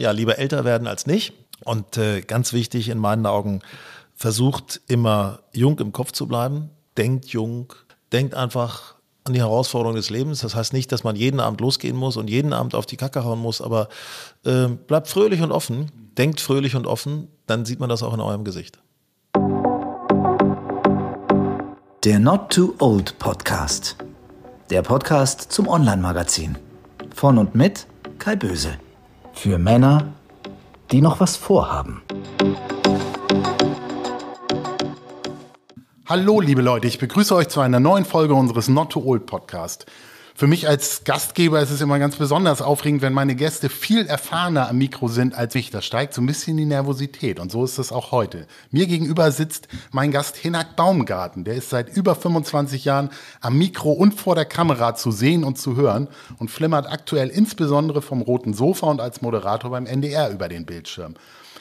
Ja, lieber älter werden als nicht. Und äh, ganz wichtig in meinen Augen, versucht immer jung im Kopf zu bleiben, denkt jung, denkt einfach an die Herausforderungen des Lebens. Das heißt nicht, dass man jeden Abend losgehen muss und jeden Abend auf die Kacke hauen muss, aber äh, bleibt fröhlich und offen, denkt fröhlich und offen, dann sieht man das auch in eurem Gesicht. Der Not Too Old Podcast. Der Podcast zum Online-Magazin. Von und mit Kai Böse. Für Männer, die noch was vorhaben. Hallo, liebe Leute, ich begrüße euch zu einer neuen Folge unseres Not Too Old Podcast. Für mich als Gastgeber ist es immer ganz besonders aufregend, wenn meine Gäste viel erfahrener am Mikro sind als ich. Das steigt so ein bisschen die Nervosität und so ist es auch heute. Mir gegenüber sitzt mein Gast Hinak Baumgarten. Der ist seit über 25 Jahren am Mikro und vor der Kamera zu sehen und zu hören und flimmert aktuell insbesondere vom roten Sofa und als Moderator beim NDR über den Bildschirm.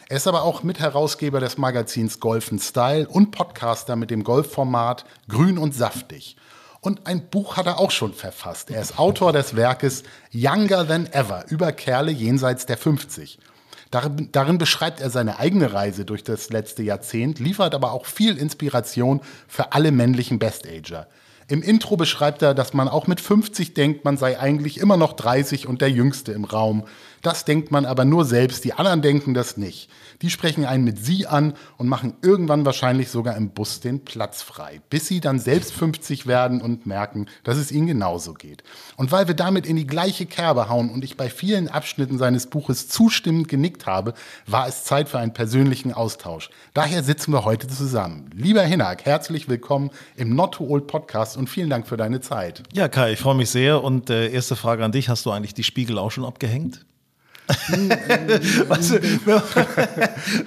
Er ist aber auch Mitherausgeber des Magazins Golf Style und Podcaster mit dem Golfformat Grün und Saftig. Und ein Buch hat er auch schon verfasst. Er ist Autor des Werkes Younger Than Ever über Kerle jenseits der 50. Darin, darin, beschreibt er seine eigene Reise durch das letzte Jahrzehnt, liefert aber auch viel Inspiration für alle männlichen Best-Ager. Im Intro beschreibt er, dass man auch mit 50 denkt, man sei eigentlich immer noch 30 und der Jüngste im Raum. Das denkt man aber nur selbst, die anderen denken das nicht. Die sprechen einen mit Sie an und machen irgendwann wahrscheinlich sogar im Bus den Platz frei, bis sie dann selbst 50 werden und merken, dass es ihnen genauso geht. Und weil wir damit in die gleiche Kerbe hauen und ich bei vielen Abschnitten seines Buches zustimmend genickt habe, war es Zeit für einen persönlichen Austausch. Daher sitzen wir heute zusammen. Lieber Hinak, herzlich willkommen im Not Too Old Podcast und vielen Dank für deine Zeit. Ja, Kai, ich freue mich sehr. Und äh, erste Frage an dich: Hast du eigentlich die Spiegel auch schon abgehängt? weißt du,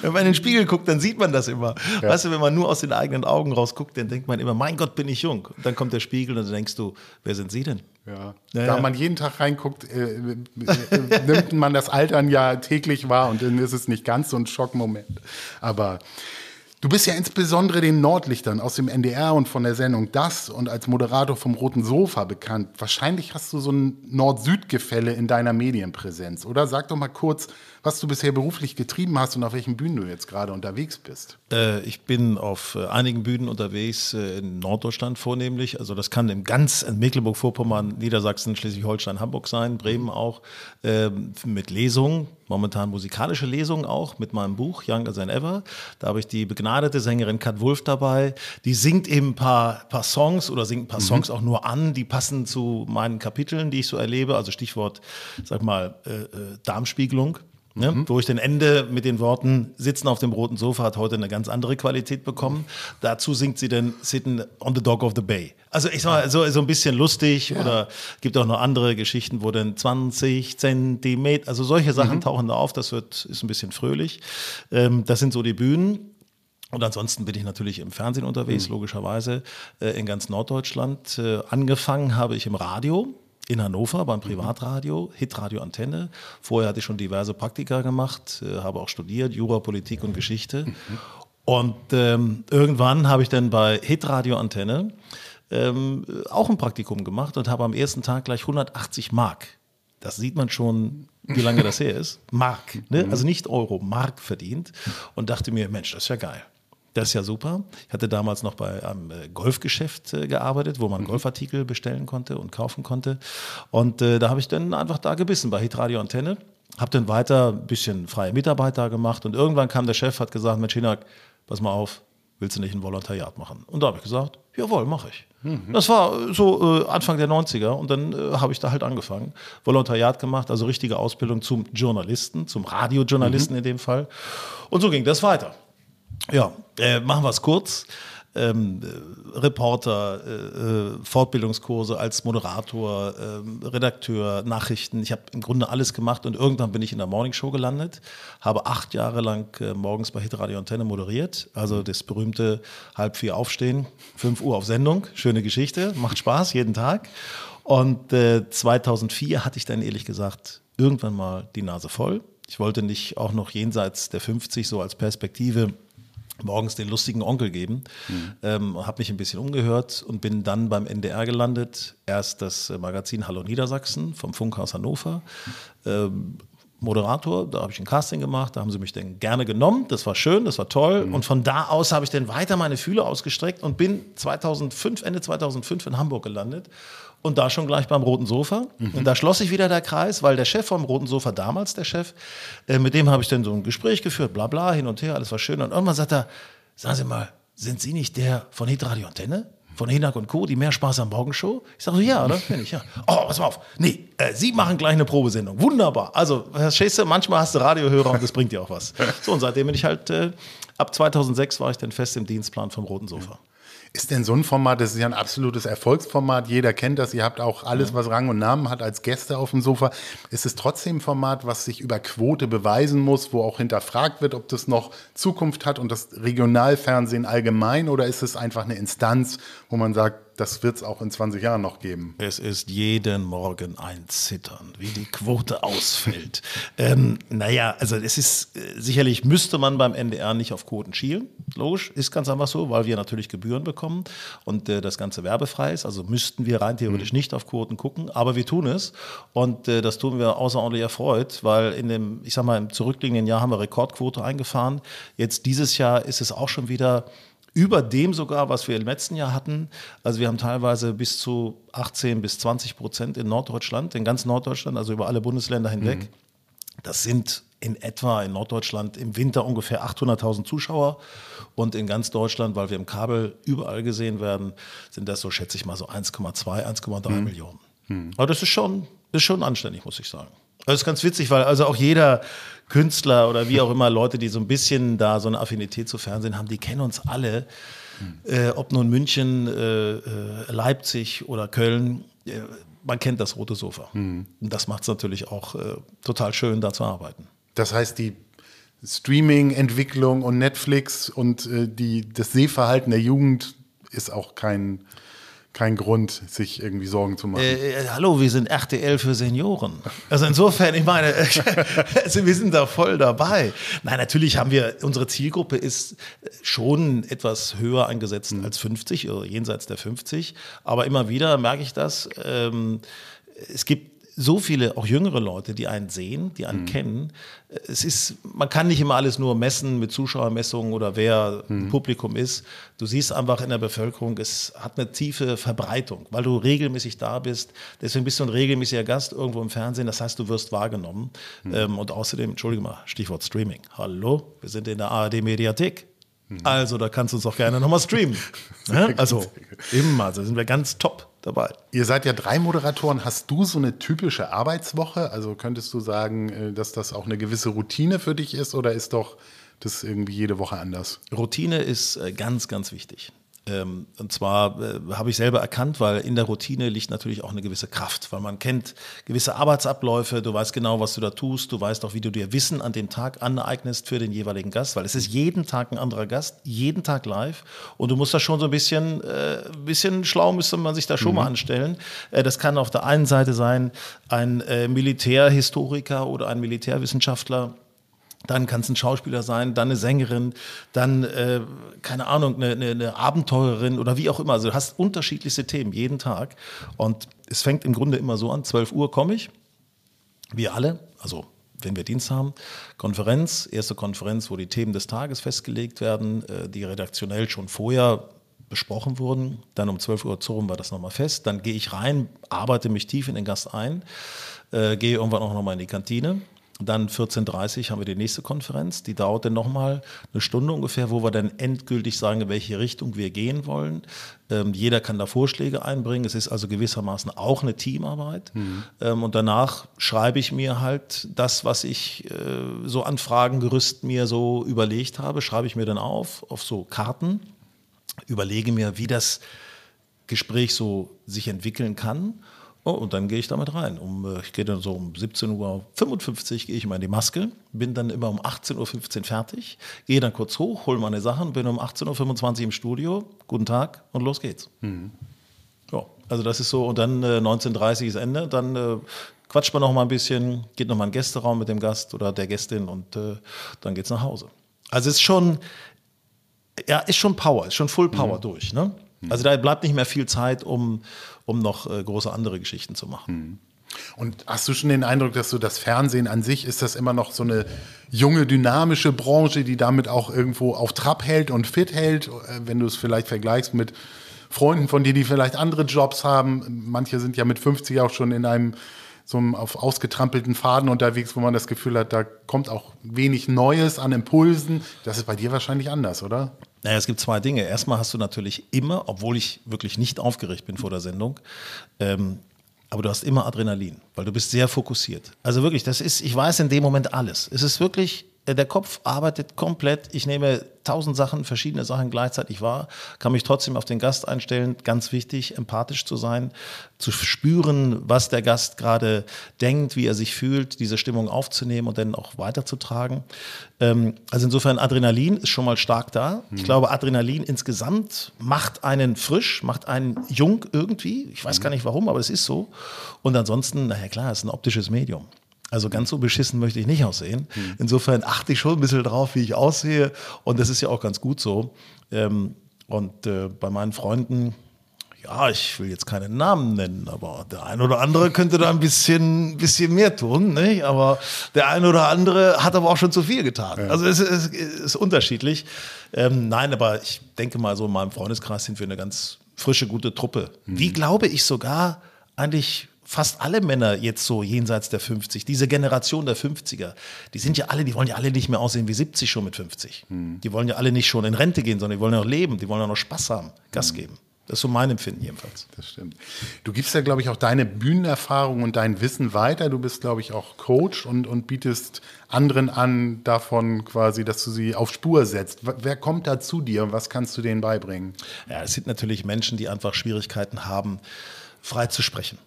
wenn man in den Spiegel guckt, dann sieht man das immer. Ja. Weißt du, wenn man nur aus den eigenen Augen rausguckt, dann denkt man immer, mein Gott, bin ich jung. Und dann kommt der Spiegel und dann denkst du, wer sind Sie denn? Ja. Naja. Da man jeden Tag reinguckt, äh, äh, nimmt man das Altern ja täglich wahr und dann ist es nicht ganz so ein Schockmoment. Aber Du bist ja insbesondere den Nordlichtern aus dem NDR und von der Sendung Das und als Moderator vom Roten Sofa bekannt. Wahrscheinlich hast du so ein Nord-Süd-Gefälle in deiner Medienpräsenz, oder? Sag doch mal kurz, was du bisher beruflich getrieben hast und auf welchen Bühnen du jetzt gerade unterwegs bist. Äh, ich bin auf äh, einigen Bühnen unterwegs, äh, in Norddeutschland vornehmlich. Also das kann im ganz Mecklenburg-Vorpommern, Niedersachsen, Schleswig-Holstein, Hamburg sein, Bremen auch, ähm, mit Lesungen, momentan musikalische Lesungen auch, mit meinem Buch Younger Than Ever. Da habe ich die begnadete Sängerin Kat Wolf dabei. Die singt eben ein paar, paar Songs oder singt ein paar mhm. Songs auch nur an, die passen zu meinen Kapiteln, die ich so erlebe. Also Stichwort, sag mal, äh, Darmspiegelung. Ne? Mhm. Wo ich den Ende mit den Worten Sitzen auf dem roten Sofa hat heute eine ganz andere Qualität bekommen. Dazu singt sie dann Sitting on the Dog of the Bay. Also ich sag mal, so, so ein bisschen lustig ja. oder gibt auch noch andere Geschichten, wo dann 20 Zentimeter, also solche Sachen mhm. tauchen da auf, das wird, ist ein bisschen fröhlich. Ähm, das sind so die Bühnen. Und ansonsten bin ich natürlich im Fernsehen unterwegs, mhm. logischerweise, äh, in ganz Norddeutschland. Äh, angefangen habe ich im Radio, in Hannover beim Privatradio, Hitradio Antenne. Vorher hatte ich schon diverse Praktika gemacht, äh, habe auch studiert, Jura, Politik und Geschichte. Und ähm, irgendwann habe ich dann bei Hitradio Antenne ähm, auch ein Praktikum gemacht und habe am ersten Tag gleich 180 Mark. Das sieht man schon, wie lange das her ist. Mark, ne? Mhm. also nicht Euro, Mark verdient. Und dachte mir, Mensch, das ist ja geil. Das ist ja super. Ich hatte damals noch bei einem äh, Golfgeschäft äh, gearbeitet, wo man mhm. Golfartikel bestellen konnte und kaufen konnte. Und äh, da habe ich dann einfach da gebissen bei Hitradio Antenne. Habe dann weiter ein bisschen freie Mitarbeit da gemacht und irgendwann kam der Chef, hat gesagt, Mensch Hinak, pass mal auf, willst du nicht ein Volontariat machen? Und da habe ich gesagt, jawohl, mache ich. Mhm. Das war so äh, Anfang der 90er und dann äh, habe ich da halt angefangen. Volontariat gemacht, also richtige Ausbildung zum Journalisten, zum Radiojournalisten mhm. in dem Fall. Und so ging das weiter. Ja, äh, machen wir es kurz. Ähm, äh, Reporter, äh, äh, Fortbildungskurse als Moderator, äh, Redakteur, Nachrichten. Ich habe im Grunde alles gemacht und irgendwann bin ich in der Morningshow gelandet, habe acht Jahre lang äh, morgens bei Hitradio Antenne moderiert, also das berühmte halb vier aufstehen, fünf Uhr auf Sendung, schöne Geschichte, macht Spaß jeden Tag. Und 2004 hatte ich dann ehrlich gesagt irgendwann mal die Nase voll. Ich wollte nicht auch noch jenseits der 50 so als Perspektive morgens den lustigen Onkel geben. Mhm. Ähm, habe mich ein bisschen umgehört und bin dann beim NDR gelandet. Erst das äh, Magazin Hallo Niedersachsen vom Funkhaus Hannover. Ähm, Moderator, da habe ich ein Casting gemacht, da haben sie mich dann gerne genommen, das war schön, das war toll und von da aus habe ich dann weiter meine Fühler ausgestreckt und bin 2005, Ende 2005 in Hamburg gelandet und da schon gleich beim Roten Sofa. Mhm. Und da schloss sich wieder der Kreis, weil der Chef vom Roten Sofa, damals der Chef, äh, mit dem habe ich dann so ein Gespräch geführt, bla bla, hin und her, alles war schön. Und irgendwann sagt er, sagen Sie mal, sind Sie nicht der von Hitradio Antenne? Von Hinak und Co., die mehr Spaß am Morgenshow? Ich sage so, ja, oder? Bin ich, ja. Oh, pass mal auf. Nee, äh, Sie machen gleich eine Probesendung. Wunderbar. Also, verstehst du, manchmal hast du Radiohörer und das bringt dir auch was. So, und seitdem bin ich halt, äh, ab 2006 war ich dann fest im Dienstplan vom Roten Sofa. Ist denn so ein Format, das ist ja ein absolutes Erfolgsformat, jeder kennt das, ihr habt auch alles, was Rang und Namen hat, als Gäste auf dem Sofa. Ist es trotzdem ein Format, was sich über Quote beweisen muss, wo auch hinterfragt wird, ob das noch Zukunft hat und das Regionalfernsehen allgemein? Oder ist es einfach eine Instanz, wo man sagt, das wird es auch in 20 Jahren noch geben. Es ist jeden Morgen ein Zittern, wie die Quote ausfällt. ähm, naja, also es ist äh, sicherlich müsste man beim NDR nicht auf Quoten schielen. Logisch, ist ganz einfach so, weil wir natürlich Gebühren bekommen und äh, das Ganze werbefrei ist. Also müssten wir rein theoretisch mhm. nicht auf Quoten gucken, aber wir tun es und äh, das tun wir außerordentlich erfreut, weil in dem, ich sag mal, im zurückliegenden Jahr haben wir Rekordquote eingefahren. Jetzt dieses Jahr ist es auch schon wieder über dem sogar, was wir im letzten Jahr hatten. Also wir haben teilweise bis zu 18 bis 20 Prozent in Norddeutschland, in ganz Norddeutschland, also über alle Bundesländer hinweg. Mhm. Das sind in etwa in Norddeutschland im Winter ungefähr 800.000 Zuschauer und in ganz Deutschland, weil wir im Kabel überall gesehen werden, sind das so, schätze ich mal, so 1,2, 1,3 mhm. Millionen. Mhm. Aber das ist schon, ist schon anständig, muss ich sagen. Das ist ganz witzig, weil also auch jeder Künstler oder wie auch immer Leute, die so ein bisschen da so eine Affinität zu Fernsehen haben, die kennen uns alle. Äh, ob nun München, äh, äh Leipzig oder Köln, äh, man kennt das rote Sofa. Mhm. Und das macht es natürlich auch äh, total schön, da zu arbeiten. Das heißt, die Streaming-Entwicklung und Netflix und die, das Sehverhalten der Jugend ist auch kein kein Grund, sich irgendwie Sorgen zu machen. Äh, äh hallo, wir sind RTL für Senioren. Also insofern, ich meine, also wir sind da voll dabei. Nein, natürlich haben wir, unsere Zielgruppe ist schon etwas höher eingesetzt mhm. als 50 oder jenseits der 50. Aber immer wieder merke ich das. Ähm, es gibt so viele, auch jüngere Leute, die einen sehen, die einen mhm. kennen. Es ist, man kann nicht immer alles nur messen mit Zuschauermessungen oder wer mhm. Publikum ist. Du siehst einfach in der Bevölkerung, es hat eine tiefe Verbreitung, weil du regelmäßig da bist. Deswegen bist du ein regelmäßiger Gast irgendwo im Fernsehen. Das heißt, du wirst wahrgenommen. Mhm. Ähm, und außerdem, entschuldige mal, Stichwort Streaming. Hallo, wir sind in der ARD-Mediathek. Mhm. Also, da kannst du uns auch gerne nochmal streamen. also, immer, also sind wir ganz top dabei. Ihr seid ja drei Moderatoren. Hast du so eine typische Arbeitswoche? Also könntest du sagen, äh, dass das auch eine gewisse Routine für dich ist oder ist doch das irgendwie jede Woche anders? Routine ist äh, ganz, ganz wichtig. Ähm, und zwar äh, habe ich selber erkannt, weil in der Routine liegt natürlich auch eine gewisse Kraft, weil man kennt gewisse Arbeitsabläufe, du weißt genau, was du da tust, du weißt auch, wie du dir Wissen an dem Tag aneignest für den jeweiligen Gast, weil es ist jeden Tag ein anderer Gast, jeden Tag live und du musst da schon so ein bisschen, äh, bisschen schlau müsste man sich da schon mhm. mal anstellen. Äh, das kann auf der einen Seite sein, ein äh, Militärhistoriker oder ein Militärwissenschaftler, dann kann es ein Schauspieler sein, dann eine Sängerin, dann, äh, keine Ahnung, eine, eine, eine, Abenteurerin oder wie auch immer. Also du hast unterschiedlichste Themen jeden Tag. Und es fängt im Grunde immer so an, 12 Uhr komme ich, wir alle, also wenn wir Dienst haben, Konferenz, erste Konferenz, wo die Themen des Tages festgelegt werden, äh, die redaktionell schon vorher besprochen wurden. Dann um 12 Uhr zurück war das nochmal fest. Dann gehe ich rein, arbeite mich tief in den Gast ein, äh, gehe irgendwann auch nochmal in die Kantine dann 14.30 Uhr haben wir die nächste Konferenz. Die dauert dann nochmal eine Stunde ungefähr, wo wir dann endgültig sagen, in welche Richtung wir gehen wollen. Ähm, jeder kann da Vorschläge einbringen. Es ist also gewissermaßen auch eine Teamarbeit. Mhm. Ähm, und danach schreibe ich mir halt das, was ich äh, so an Fragengerüst mir so überlegt habe, schreibe ich mir dann auf, auf so Karten, überlege mir, wie das Gespräch so sich entwickeln kann Oh, und dann gehe ich damit rein. Um, äh, ich gehe dann so um 17.55 Uhr gehe ich mal in die Maske, bin dann immer um 18.15 Uhr fertig, gehe dann kurz hoch, hole meine Sachen, bin um 18.25 Uhr im Studio, guten Tag und los geht's. Mhm. Ja, also das ist so, und dann äh, 19.30 Uhr ist Ende, dann äh, quatscht man noch mal ein bisschen, geht noch mal in den Gästeraum mit dem Gast oder der Gästin und äh, dann geht's nach Hause. Also es ist schon, ja, ist schon Power, ist schon Full Power mhm. durch, ne? Also da bleibt nicht mehr viel Zeit, um, um noch äh, große andere Geschichten zu machen. Und hast du schon den Eindruck, dass so das Fernsehen an sich ist das immer noch so eine junge, dynamische Branche, die damit auch irgendwo auf Trab hält und fit hält, äh, wenn du es vielleicht vergleichst mit Freunden von dir, die vielleicht andere Jobs haben. Manche sind ja mit 50 auch schon in einem so einem auf ausgetrampelten Faden unterwegs, wo man das Gefühl hat, da kommt auch wenig Neues an Impulsen. Das ist bei dir wahrscheinlich anders, oder? Naja, es gibt zwei Dinge. Erstmal hast du natürlich immer, obwohl ich wirklich nicht aufgeregt bin vor der Sendung, ähm, aber du hast immer Adrenalin, weil du bist sehr fokussiert. Also wirklich, das ist, ich weiß in dem Moment alles. Es ist wirklich der Kopf arbeitet komplett. Ich nehme tausend Sachen, verschiedene Sachen gleichzeitig wahr, kann mich trotzdem auf den Gast einstellen. Ganz wichtig, empathisch zu sein, zu spüren, was der Gast gerade denkt, wie er sich fühlt, diese Stimmung aufzunehmen und dann auch weiterzutragen. Ähm, also insofern, Adrenalin ist schon mal stark da. Ich glaube, Adrenalin insgesamt macht einen frisch, macht einen jung irgendwie. Ich weiß gar nicht warum, aber es ist so. Und ansonsten, naja klar, es ist ein optisches Medium. Also ganz so beschissen möchte ich nicht aussehen. Hm. Insofern achte ich schon ein bisschen drauf, wie ich aussehe. Und das ist ja auch ganz gut so. Ähm, und äh, bei meinen Freunden, ja, ich will jetzt keinen Namen nennen, aber der ein oder andere könnte da ein bisschen, bisschen mehr tun. Nicht? Aber der ein oder andere hat aber auch schon zu viel getan. Ja. Also es ist, es ist unterschiedlich. Ähm, nein, aber ich denke mal, so in meinem Freundeskreis sind wir eine ganz frische, gute Truppe. Mhm. Wie glaube ich sogar eigentlich fast alle Männer jetzt so jenseits der 50, diese Generation der 50er, die sind ja alle, die wollen ja alle nicht mehr aussehen wie 70 schon mit 50. Hm. Die wollen ja alle nicht schon in Rente gehen, sondern die wollen ja noch leben, die wollen ja noch Spaß haben, Gas hm. geben. Das ist so mein Empfinden jedenfalls. Das stimmt. Du gibst ja, glaube ich, auch deine Bühnenerfahrung und dein Wissen weiter. Du bist, glaube ich, auch Coach und, und bietest anderen an davon quasi, dass du sie auf Spur setzt. Wer kommt da zu dir und was kannst du denen beibringen? Ja, es sind natürlich Menschen, die einfach Schwierigkeiten haben, frei zu sprechen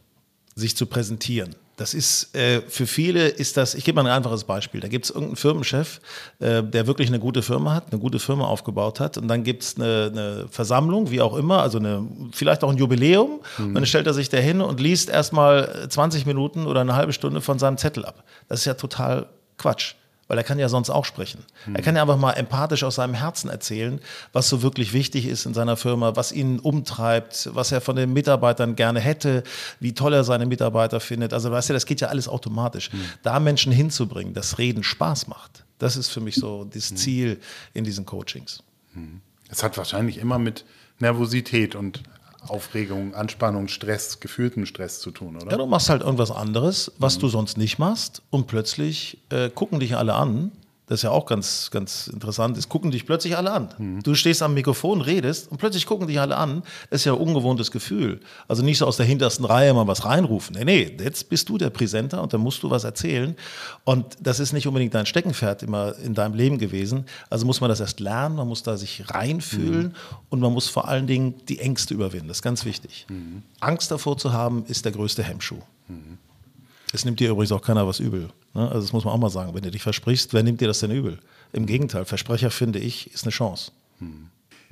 sich zu präsentieren. Das ist äh, für viele ist das, ich gebe mal ein einfaches Beispiel. Da gibt es irgendeinen Firmenchef, äh, der wirklich eine gute Firma hat, eine gute Firma aufgebaut hat. Und dann gibt es eine, eine, Versammlung, wie auch immer, also eine, vielleicht auch ein Jubiläum. Mhm. Und dann stellt er sich da hin und liest erstmal 20 Minuten oder eine halbe Stunde von seinem Zettel ab. Das ist ja total Quatsch weil er kann ja sonst auch sprechen. Mhm. Er kann ja einfach mal empathisch aus seinem Herzen erzählen, was so wirklich wichtig ist in seiner Firma, was ihn umtreibt, was er von den Mitarbeitern gerne hätte, wie toll er seine Mitarbeiter findet. Also weißt du, das geht ja alles automatisch. Mhm. Da Menschen hinzubringen, dass Reden Spaß macht, das ist für mich so das mhm. Ziel in diesen Coachings. Mhm. Es hat wahrscheinlich immer mit Nervosität und Aufregung, Anspannung, Stress, gefühlten Stress zu tun, oder? Ja, du machst halt irgendwas anderes, was mhm. du sonst nicht machst und plötzlich äh, gucken dich alle an das ist ja auch ganz, ganz interessant, es gucken dich plötzlich alle an. Mhm. Du stehst am Mikrofon, redest und plötzlich gucken dich alle an. Das ist ja ein ungewohntes Gefühl. Also nicht so aus der hintersten Reihe mal was reinrufen. Nee, nee, jetzt bist du der Präsenter und dann musst du was erzählen. Und das ist nicht unbedingt dein Steckenpferd immer in deinem Leben gewesen. Also muss man das erst lernen, man muss da sich reinfühlen mhm. und man muss vor allen Dingen die Ängste überwinden. Das ist ganz wichtig. Mhm. Angst davor zu haben, ist der größte Hemmschuh. Mhm. Es nimmt dir übrigens auch keiner was übel. Ne? Also das muss man auch mal sagen. Wenn du dich versprichst, wer nimmt dir das denn übel? Im Gegenteil, Versprecher finde ich, ist eine Chance. Hm.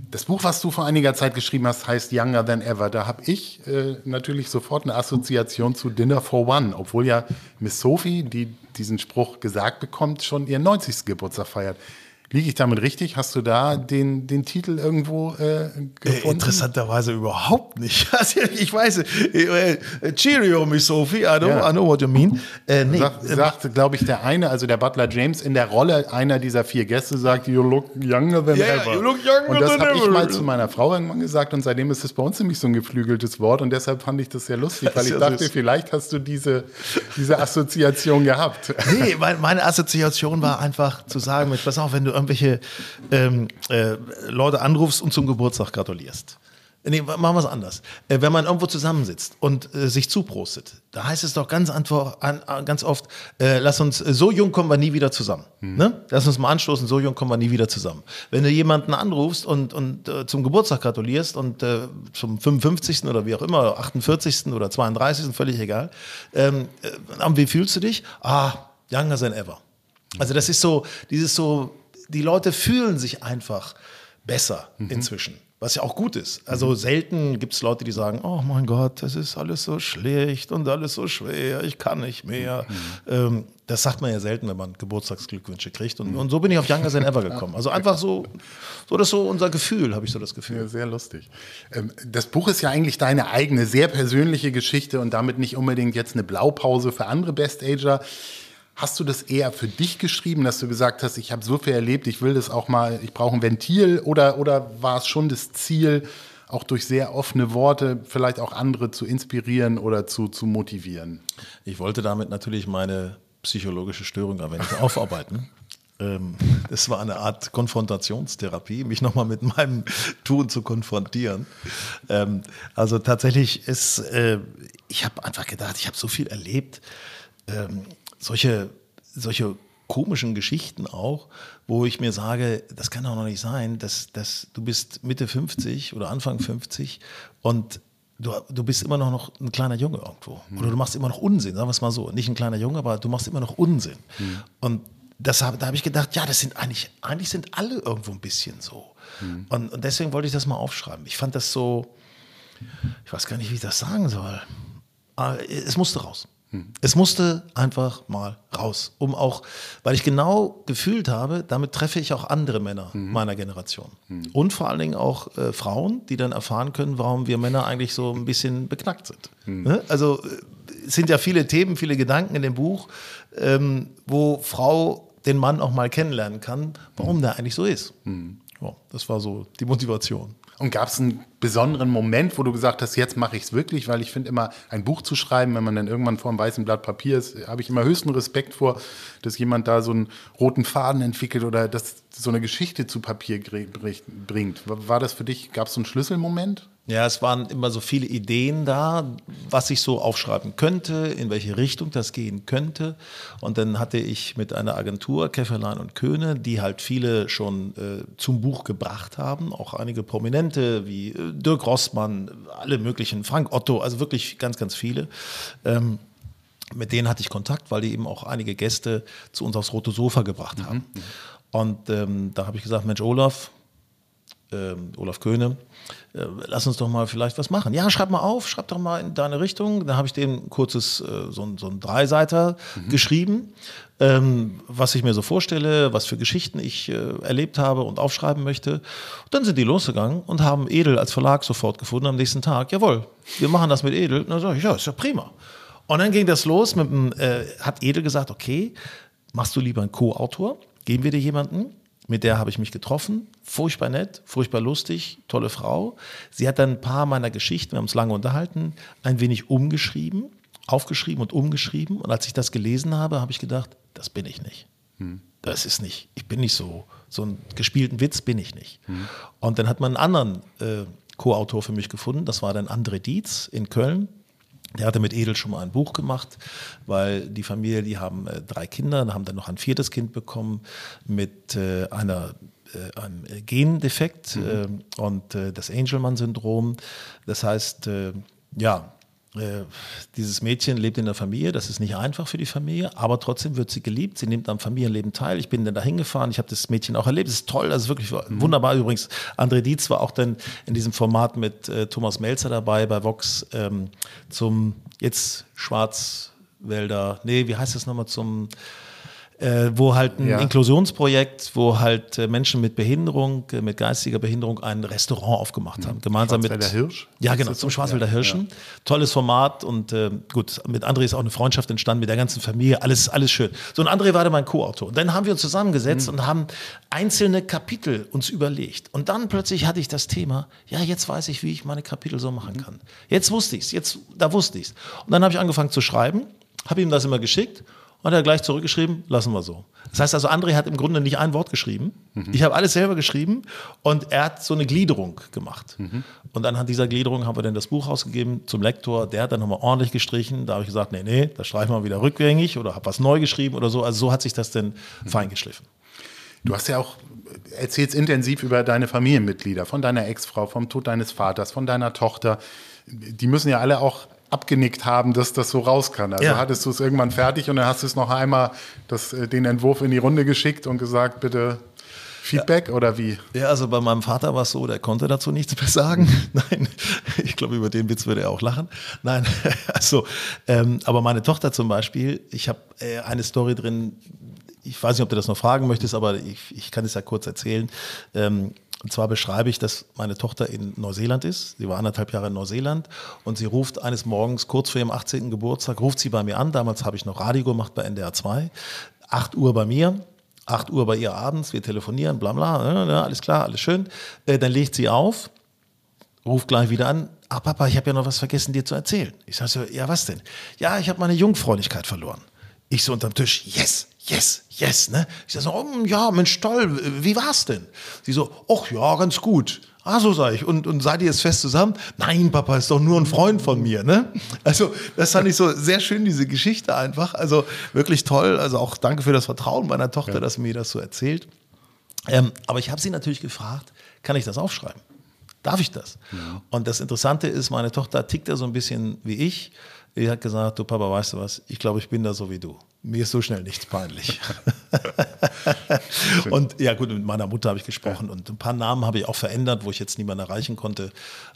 Das Buch, was du vor einiger Zeit geschrieben hast, heißt Younger Than Ever. Da habe ich äh, natürlich sofort eine Assoziation zu Dinner for One, obwohl ja Miss Sophie, die diesen Spruch gesagt bekommt, schon ihren 90. Geburtstag feiert. Liege ich damit richtig? Hast du da den, den Titel irgendwo äh, gefunden? Äh, interessanterweise überhaupt nicht. Also ich weiß, äh, Cheerio, Miss Sophie, I know, ja. I know what you mean. Äh, nee, sagt, äh, sagt glaube ich, der eine, also der Butler James, in der Rolle einer dieser vier Gäste sagt, you look younger than yeah, ever. You look younger und das habe ich mal zu meiner Frau irgendwann gesagt und seitdem ist es bei uns nämlich so ein geflügeltes Wort und deshalb fand ich das sehr lustig, weil ich ja dachte, süß. vielleicht hast du diese, diese Assoziation gehabt. Nee, meine Assoziation war einfach zu sagen, mit, pass auf, wenn du irgendwelche ähm, äh, Leute anrufst und zum Geburtstag gratulierst. Nee, machen wir es anders. Äh, wenn man irgendwo zusammensitzt und äh, sich zuprostet, da heißt es doch ganz, antwort, an, ganz oft, äh, lass uns, äh, so jung kommen wir nie wieder zusammen. Mhm. Ne? Lass uns mal anstoßen, so jung kommen wir nie wieder zusammen. Wenn du jemanden anrufst und, und äh, zum Geburtstag gratulierst und äh, zum 55. oder wie auch immer, 48. oder 32. völlig egal, ähm, wie fühlst du dich? Ah, younger than ever. Also das ist so, dieses so die Leute fühlen sich einfach besser mhm. inzwischen. was ja auch gut ist. Also mhm. selten gibt es Leute, die sagen, oh mein Gott, das ist alles so schlecht und alles so schwer, ich kann nicht mehr. Mhm. Ähm, das sagt man ja selten, wenn man Geburtstagsglückwünsche kriegt. Und, mhm. und so bin ich auf Younger Than Ever gekommen. Also einfach so, so das ist so unser Gefühl, habe ich so das Gefühl. Ja, sehr lustig. Ähm, das Buch ist ja eigentlich deine eigene, sehr persönliche Geschichte und damit nicht unbedingt jetzt eine Blaupause für andere Best-Ager. Hast du das eher für dich geschrieben, dass du gesagt hast, ich habe so viel erlebt, ich will das auch mal, ich brauche ein Ventil? Oder, oder war es schon das Ziel, auch durch sehr offene Worte vielleicht auch andere zu inspirieren oder zu, zu motivieren? Ich wollte damit natürlich meine psychologische Störung ein wenig aufarbeiten. Ähm, das war eine Art Konfrontationstherapie, mich nochmal mit meinem Tun zu konfrontieren. Ähm, also tatsächlich ist, äh, ich habe einfach gedacht, ich habe so viel erlebt. Ähm, solche, solche komischen Geschichten auch, wo ich mir sage, das kann doch noch nicht sein, dass, dass du bist Mitte 50 oder Anfang 50 und du, du bist immer noch, noch ein kleiner Junge irgendwo. Mhm. Oder du machst immer noch Unsinn, sagen wir es mal so. Nicht ein kleiner Junge, aber du machst immer noch Unsinn. Mhm. Und das, da habe ich gedacht, ja, das sind eigentlich, eigentlich sind alle irgendwo ein bisschen so. Mhm. Und, und deswegen wollte ich das mal aufschreiben. Ich fand das so, ich weiß gar nicht, wie ich das sagen soll. Aber es musste raus. Es musste einfach mal raus, um auch, weil ich genau gefühlt habe, damit treffe ich auch andere Männer mhm. meiner Generation. Mhm. Und vor allen Dingen auch äh, Frauen, die dann erfahren können, warum wir Männer eigentlich so ein bisschen beknackt sind. Mhm. Ne? Also äh, es sind ja viele Themen, viele Gedanken in dem Buch, ähm, wo Frau den Mann auch mal kennenlernen kann, warum der eigentlich so ist. Mhm. Ja, das war so die Motivation. Und gab es einen besonderen Moment, wo du gesagt hast, jetzt mache ich es wirklich? Weil ich finde immer, ein Buch zu schreiben, wenn man dann irgendwann vor einem weißen Blatt Papier ist, habe ich immer höchsten Respekt vor, dass jemand da so einen roten Faden entwickelt oder dass so eine Geschichte zu Papier bringt. War das für dich, gab es so einen Schlüsselmoment? Ja, es waren immer so viele Ideen da, was ich so aufschreiben könnte, in welche Richtung das gehen könnte. Und dann hatte ich mit einer Agentur, Käferlein und Köhne, die halt viele schon äh, zum Buch gebracht haben, auch einige Prominente wie äh, Dirk Rossmann, alle möglichen, Frank Otto, also wirklich ganz, ganz viele. Ähm, mit denen hatte ich Kontakt, weil die eben auch einige Gäste zu uns aufs Rote Sofa gebracht haben. Mhm. Und ähm, da habe ich gesagt, Mensch, Olaf, ähm, Olaf Köhne, äh, lass uns doch mal vielleicht was machen. Ja, schreib mal auf, schreib doch mal in deine Richtung. Da habe ich dem kurzes, äh, so, ein, so ein Dreiseiter mhm. geschrieben, ähm, was ich mir so vorstelle, was für Geschichten ich äh, erlebt habe und aufschreiben möchte. Und dann sind die losgegangen und haben Edel als Verlag sofort gefunden am nächsten Tag. Jawohl, wir machen das mit Edel. Und dann sage ich, ja, ist ja prima. Und dann ging das los mit dem, äh, hat Edel gesagt, okay, machst du lieber einen Co-Autor? Geben wir dir jemanden? Mit der habe ich mich getroffen. Furchtbar nett, furchtbar lustig, tolle Frau. Sie hat dann ein paar meiner Geschichten, wir haben uns lange unterhalten, ein wenig umgeschrieben, aufgeschrieben und umgeschrieben. Und als ich das gelesen habe, habe ich gedacht, das bin ich nicht. Hm. Das ist nicht, ich bin nicht so, so einen gespielten Witz bin ich nicht. Hm. Und dann hat man einen anderen äh, Co-Autor für mich gefunden, das war dann André Dietz in Köln. Der hatte mit Edel schon mal ein Buch gemacht, weil die Familie, die haben äh, drei Kinder, haben dann noch ein viertes Kind bekommen mit äh, einer äh, einem Gendefekt mhm. Äh, und das Angelman-Syndrom. Das heißt, ja, dieses Mädchen lebt in der Familie, das ist nicht einfach für die Familie, aber trotzdem wird sie geliebt, sie nimmt am Familienleben teil. Ich bin dann da hingefahren, ich habe das Mädchen auch erlebt, es ist toll, das ist wirklich mhm. wunderbar. Übrigens, André Dietz war auch dann in diesem Format mit äh, Thomas Melzer dabei bei Vox ähm, zum jetzt Schwarzwälder, nee, wie heißt das nochmal, zum äh, wo halt ein ja. Inklusionsprojekt, wo halt äh, Menschen mit Behinderung, äh, mit geistiger Behinderung ein Restaurant aufgemacht haben. Gemeinsam mit. Hirsch? Ja, genau, zum Schwarzwälder Hirschen. Ja. Tolles Format und äh, gut, mit André ist auch eine Freundschaft entstanden, mit der ganzen Familie, alles, alles schön. So, und André war dann mein Co-Autor. Und dann haben wir uns zusammengesetzt mhm. und haben einzelne Kapitel uns überlegt. Und dann plötzlich hatte ich das Thema, ja, jetzt weiß ich, wie ich meine Kapitel so machen kann. Jetzt wusste ich es, jetzt, da wusste ich es. Und dann habe ich angefangen zu schreiben, habe ihm das immer geschickt und er hat gleich zurückgeschrieben, lassen wir so. Das heißt also, André hat im Grunde nicht ein Wort geschrieben. Mhm. Ich habe alles selber geschrieben und er hat so eine Gliederung gemacht. Mhm. Und anhand dieser Gliederung haben wir dann das Buch ausgegeben zum Lektor. Der hat dann nochmal ordentlich gestrichen. Da habe ich gesagt, nee, nee, das streichen wir wieder rückgängig oder habe was neu geschrieben oder so. Also so hat sich das dann mhm. fein geschliffen. Du hast ja auch erzählst intensiv über deine Familienmitglieder, von deiner Ex-Frau, vom Tod deines Vaters, von deiner Tochter. Die müssen ja alle auch abgenickt haben, dass das so raus kann. Also ja. hattest du es irgendwann fertig und dann hast du es noch einmal das, äh, den Entwurf in die Runde geschickt und gesagt, bitte Feedback ja. oder wie? Ja, also bei meinem Vater war es so, der konnte dazu nichts mehr sagen. Nein, ich glaube, über den Witz würde er auch lachen. Nein, also, ähm, aber meine Tochter zum Beispiel, ich habe äh, eine Story drin, ich weiß nicht, ob du das noch fragen möchtest, aber ich, ich kann es ja kurz erzählen. Ähm, und zwar beschreibe ich, dass meine Tochter in Neuseeland ist. Sie war anderthalb Jahre in Neuseeland und sie ruft eines Morgens kurz vor ihrem 18. Geburtstag, ruft sie bei mir an. Damals habe ich noch Radio gemacht bei NDR 2. 8 Uhr bei mir. 8 Uhr bei ihr abends, wir telefonieren, bla bla, ja, alles klar, alles schön. Äh, dann legt sie auf, ruft gleich wieder an, ah Papa, ich habe ja noch was vergessen dir zu erzählen. Ich sage so, ja was denn? Ja, ich habe meine Jungfräulichkeit verloren. Ich so unterm Tisch, yes, yes, yes, ne? Ich sage so, oh, ja, Mensch, toll, wie war's denn? Sie so, ach ja, ganz gut. Ah, so sage ich. Und, und seid ihr jetzt fest zusammen? Nein, Papa ist doch nur ein Freund von mir, ne? Also, das fand ich so sehr schön, diese Geschichte einfach. Also, wirklich toll. Also, auch danke für das Vertrauen meiner Tochter, ja. dass sie mir das so erzählt. Ähm, aber ich habe sie natürlich gefragt, kann ich das aufschreiben? Darf ich das? Ja. Und das Interessante ist, meine Tochter tickt ja so ein bisschen wie ich. Die hat gesagt, du Papa, weißt du was, ich glaube, ich bin da so wie du. Mir ist so schnell nichts peinlich. und ja gut, mit meiner Mutter habe ich gesprochen ja. und ein paar Namen habe ich auch verändert, wo ich jetzt niemanden erreichen konnte.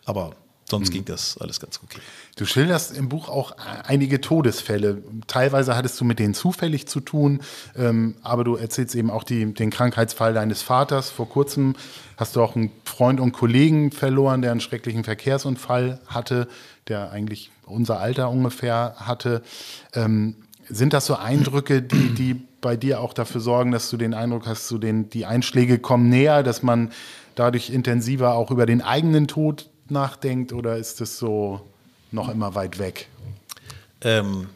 Aber sonst mhm. ging das alles ganz okay. Du schilderst im Buch auch einige Todesfälle. Teilweise hattest du mit denen zufällig zu tun, ähm, aber du erzählst eben auch die, den Krankheitsfall deines Vaters. Vor kurzem hast du auch einen Freund und Kollegen verloren, der einen schrecklichen Verkehrsunfall hatte der eigentlich unser Alter ungefähr hatte. Ähm, sind das so Eindrücke, die, die bei dir auch dafür sorgen, dass du den Eindruck hast, so den, die Einschläge kommen näher, dass man dadurch intensiver auch über den eigenen Tod nachdenkt oder ist das so noch immer weit weg? Ähm,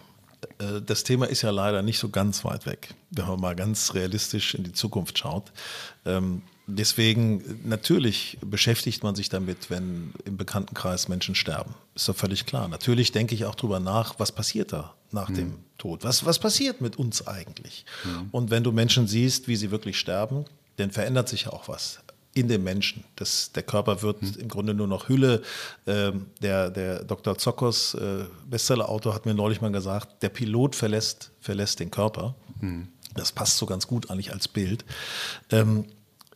äh, das Thema ist ja leider nicht so ganz weit weg, wenn man mal ganz realistisch in die Zukunft schaut. Ähm, Deswegen, natürlich beschäftigt man sich damit, wenn im Bekanntenkreis Menschen sterben. Ist doch völlig klar. Natürlich denke ich auch darüber nach, was passiert da nach mhm. dem Tod? Was, was passiert mit uns eigentlich? Mhm. Und wenn du Menschen siehst, wie sie wirklich sterben, dann verändert sich ja auch was in dem Menschen. Das, der Körper wird mhm. im Grunde nur noch Hülle. Ähm, der, der Dr. Zokos, äh, Bestsellerautor, hat mir neulich mal gesagt, der Pilot verlässt, verlässt den Körper. Mhm. Das passt so ganz gut eigentlich als Bild. Ähm,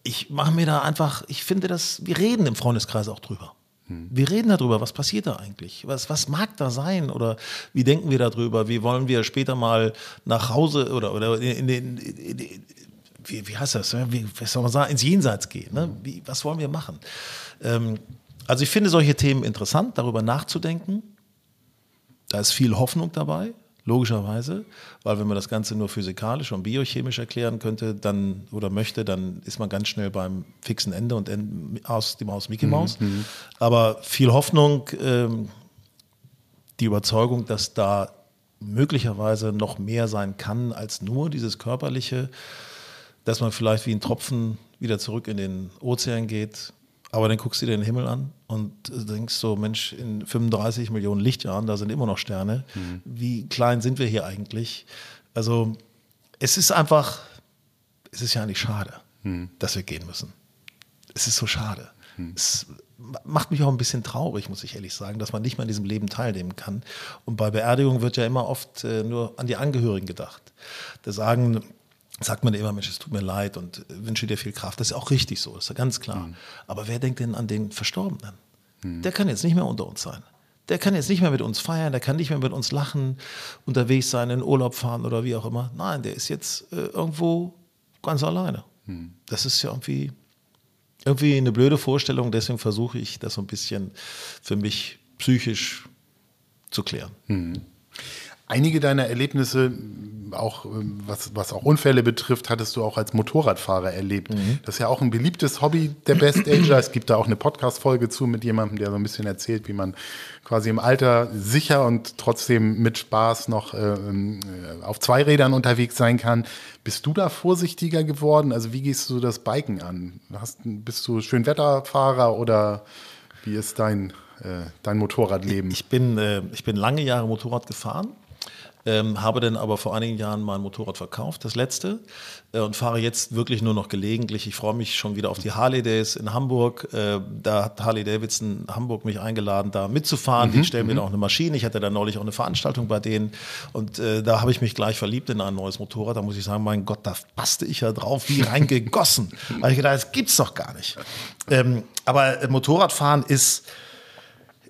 ich mache mir da einfach, ich finde das, wir reden im Freundeskreis auch drüber. Hm. Wir reden darüber, was passiert da eigentlich? Was, was mag da sein? Oder wie denken wir darüber? Wie wollen wir später mal nach Hause oder, oder in den, wie, wie heißt das? Wie, was soll man sagen? Ins Jenseits gehen. Ne? Wie, was wollen wir machen? Ähm, also ich finde solche Themen interessant, darüber nachzudenken. Da ist viel Hoffnung dabei logischerweise, weil wenn man das Ganze nur physikalisch und biochemisch erklären könnte, dann oder möchte, dann ist man ganz schnell beim fixen Ende und aus dem Maus Mickey Mouse. Mhm, mhm. Aber viel Hoffnung, ähm, die Überzeugung, dass da möglicherweise noch mehr sein kann als nur dieses körperliche, dass man vielleicht wie ein Tropfen wieder zurück in den Ozean geht, aber dann guckst du dir den Himmel an und denkst so, Mensch, in 35 Millionen Lichtjahren, da sind immer noch Sterne. Mhm. Wie klein sind wir hier eigentlich? Also es ist einfach, es ist ja eigentlich schade, mhm. dass wir gehen müssen. Es ist so schade. Mhm. Es macht mich auch ein bisschen traurig, muss ich ehrlich sagen, dass man nicht mehr an diesem Leben teilnehmen kann. Und bei Beerdigung wird ja immer oft äh, nur an die Angehörigen gedacht. Da sagen sagt man immer, Mensch, es tut mir leid und wünsche dir viel Kraft. Das ist auch richtig so, das ist ja ganz klar. Mhm. Aber wer denkt denn an den Verstorbenen? Mhm. Der kann jetzt nicht mehr unter uns sein. Der kann jetzt nicht mehr mit uns feiern, der kann nicht mehr mit uns lachen, unterwegs sein, in Urlaub fahren oder wie auch immer. Nein, der ist jetzt äh, irgendwo ganz alleine. Mhm. Das ist ja irgendwie, irgendwie eine blöde Vorstellung, deswegen versuche ich das so ein bisschen für mich psychisch zu klären. Einige deiner Erlebnisse, auch ähm, was, was auch Unfälle betrifft, hattest du auch als Motorradfahrer erlebt. Mhm. Das ist ja auch ein beliebtes Hobby der Best Ager. Es gibt da auch eine Podcast-Folge zu mit jemandem, der so ein bisschen erzählt, wie man quasi im Alter sicher und trotzdem mit Spaß noch äh, ähm, auf zwei Rädern unterwegs sein kann. Bist du da vorsichtiger geworden? Also wie gehst du das Biken an? Hast, bist du Schönwetterfahrer oder wie ist dein, äh, dein Motorradleben? Ich bin, äh, ich bin lange Jahre Motorrad gefahren ähm, habe dann aber vor einigen Jahren mein Motorrad verkauft, das letzte, äh, und fahre jetzt wirklich nur noch gelegentlich. Ich freue mich schon wieder auf die Harley Days in Hamburg. Äh, da hat Harley Davidson Hamburg mich eingeladen, da mitzufahren. Mhm, die stellen mir mhm. auch eine Maschine. Ich hatte da neulich auch eine Veranstaltung bei denen und äh, da habe ich mich gleich verliebt in ein neues Motorrad. Da muss ich sagen, mein Gott, da passte ich ja drauf wie reingegossen. Weil ich gedacht, das gibt's doch gar nicht. Ähm, aber äh, Motorradfahren ist,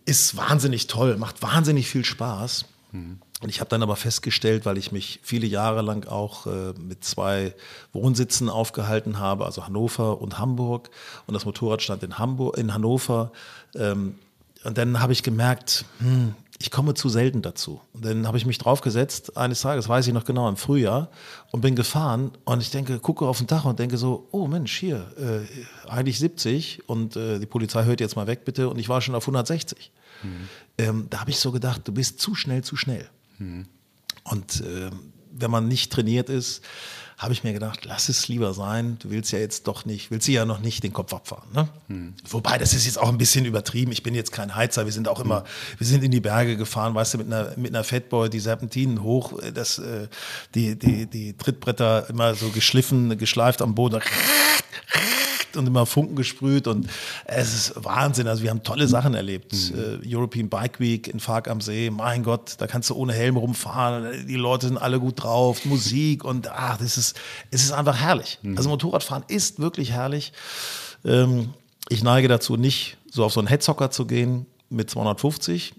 ist wahnsinnig toll, macht wahnsinnig viel Spaß. Mhm. Und ich habe dann aber festgestellt, weil ich mich viele Jahre lang auch äh, mit zwei Wohnsitzen aufgehalten habe, also Hannover und Hamburg, und das Motorrad stand in Hamburg, in Hannover. Ähm, und dann habe ich gemerkt, hm, ich komme zu selten dazu. Und dann habe ich mich draufgesetzt, eines Tages, weiß ich noch genau, im Frühjahr, und bin gefahren. Und ich denke, gucke auf den Dach und denke so, oh Mensch, hier, äh, eigentlich 70 und äh, die Polizei hört jetzt mal weg, bitte. Und ich war schon auf 160. Mhm. Ähm, da habe ich so gedacht, du bist zu schnell, zu schnell. Mhm. Und äh, wenn man nicht trainiert ist, habe ich mir gedacht, lass es lieber sein. Du willst ja jetzt doch nicht, willst du ja noch nicht den Kopf abfahren. Ne? Hm. Wobei, das ist jetzt auch ein bisschen übertrieben. Ich bin jetzt kein Heizer. Wir sind auch immer, hm. wir sind in die Berge gefahren, weißt du, mit einer, mit einer Fatboy, die Serpentinen hoch, das, äh, die, die, die Trittbretter immer so geschliffen, geschleift am Boden und immer Funken gesprüht und es ist Wahnsinn. Also wir haben tolle Sachen erlebt. Mhm. Äh, European Bike Week in Fark am See, mein Gott, da kannst du ohne Helm rumfahren. Die Leute sind alle gut drauf, Musik und ach, das ist, es ist einfach herrlich. Mhm. Also Motorradfahren ist wirklich herrlich. Ähm, ich neige dazu nicht, so auf so einen Headzocker zu gehen mit 250,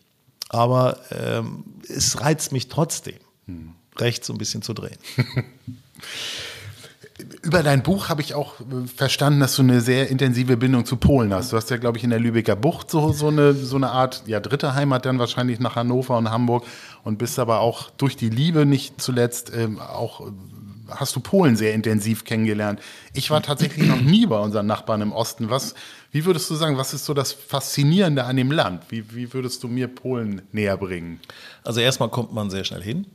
aber ähm, es reizt mich trotzdem, mhm. rechts so ein bisschen zu drehen. über dein Buch habe ich auch äh, verstanden, dass du eine sehr intensive Bindung zu Polen hast. Du hast ja, glaube ich, in der Lübecker Bucht so, so, eine, so eine Art ja, dritte Heimat dann wahrscheinlich nach Hannover und Hamburg und bist aber auch durch die Liebe nicht zuletzt ähm, auch äh, hast du Polen sehr intensiv kennengelernt. Ich war tatsächlich noch nie bei unseren Nachbarn im Osten. Was, wie würdest du sagen, was ist so das Faszinierende an dem Land? Wie, wie würdest du mir Polen näher bringen? Also erstmal kommt man sehr schnell hin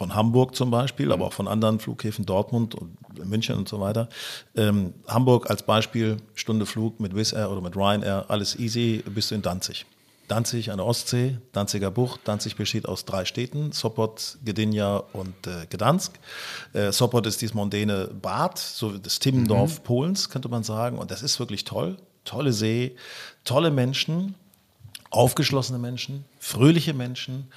von Hamburg zum Beispiel, aber auch von anderen Flughäfen, Dortmund und München und so weiter. Ähm, Hamburg als Beispiel, Stunde Flug mit Wizz Air oder mit Ryanair, alles easy, bist du in Danzig. Danzig an der Ostsee, Danziger Bucht. Danzig besteht aus drei Städten, Sopot, Gdynia und äh, Gdansk. Äh, Sopot ist dieses mondäne Bad, so das Timmendorf mhm. Polens, könnte man sagen. Und das ist wirklich toll. Tolle See, tolle Menschen, aufgeschlossene Menschen, fröhliche Menschen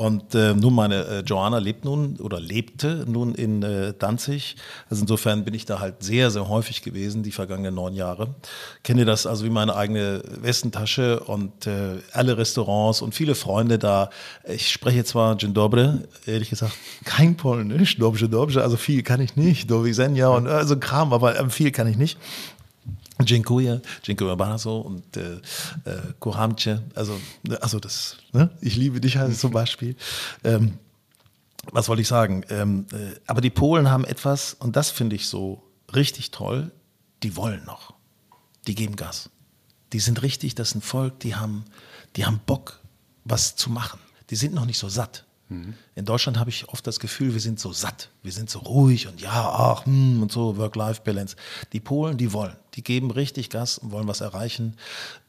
und äh, nun, meine äh, Joanna lebt nun oder lebte nun in äh, Danzig. Also insofern bin ich da halt sehr, sehr häufig gewesen, die vergangenen neun Jahre. Kenne das also wie meine eigene Westentasche und äh, alle Restaurants und viele Freunde da. Ich spreche zwar Dzień dobry, ehrlich gesagt, kein Polnisch, dobrze, dobrze, also viel kann ich nicht, do widzenia und also Kram, aber äh, viel kann ich nicht. Dziękuję, dziękuję bardzo und äh, äh, also, also das, ne? ich liebe dich halt zum Beispiel. Ähm, was wollte ich sagen? Ähm, äh, aber die Polen haben etwas, und das finde ich so richtig toll, die wollen noch. Die geben Gas. Die sind richtig, das ist ein Volk, die haben, die haben Bock, was zu machen. Die sind noch nicht so satt. Mhm. In Deutschland habe ich oft das Gefühl, wir sind so satt, wir sind so ruhig und ja, ach, hm, und so, Work-Life-Balance. Die Polen, die wollen, die geben richtig Gas und wollen was erreichen,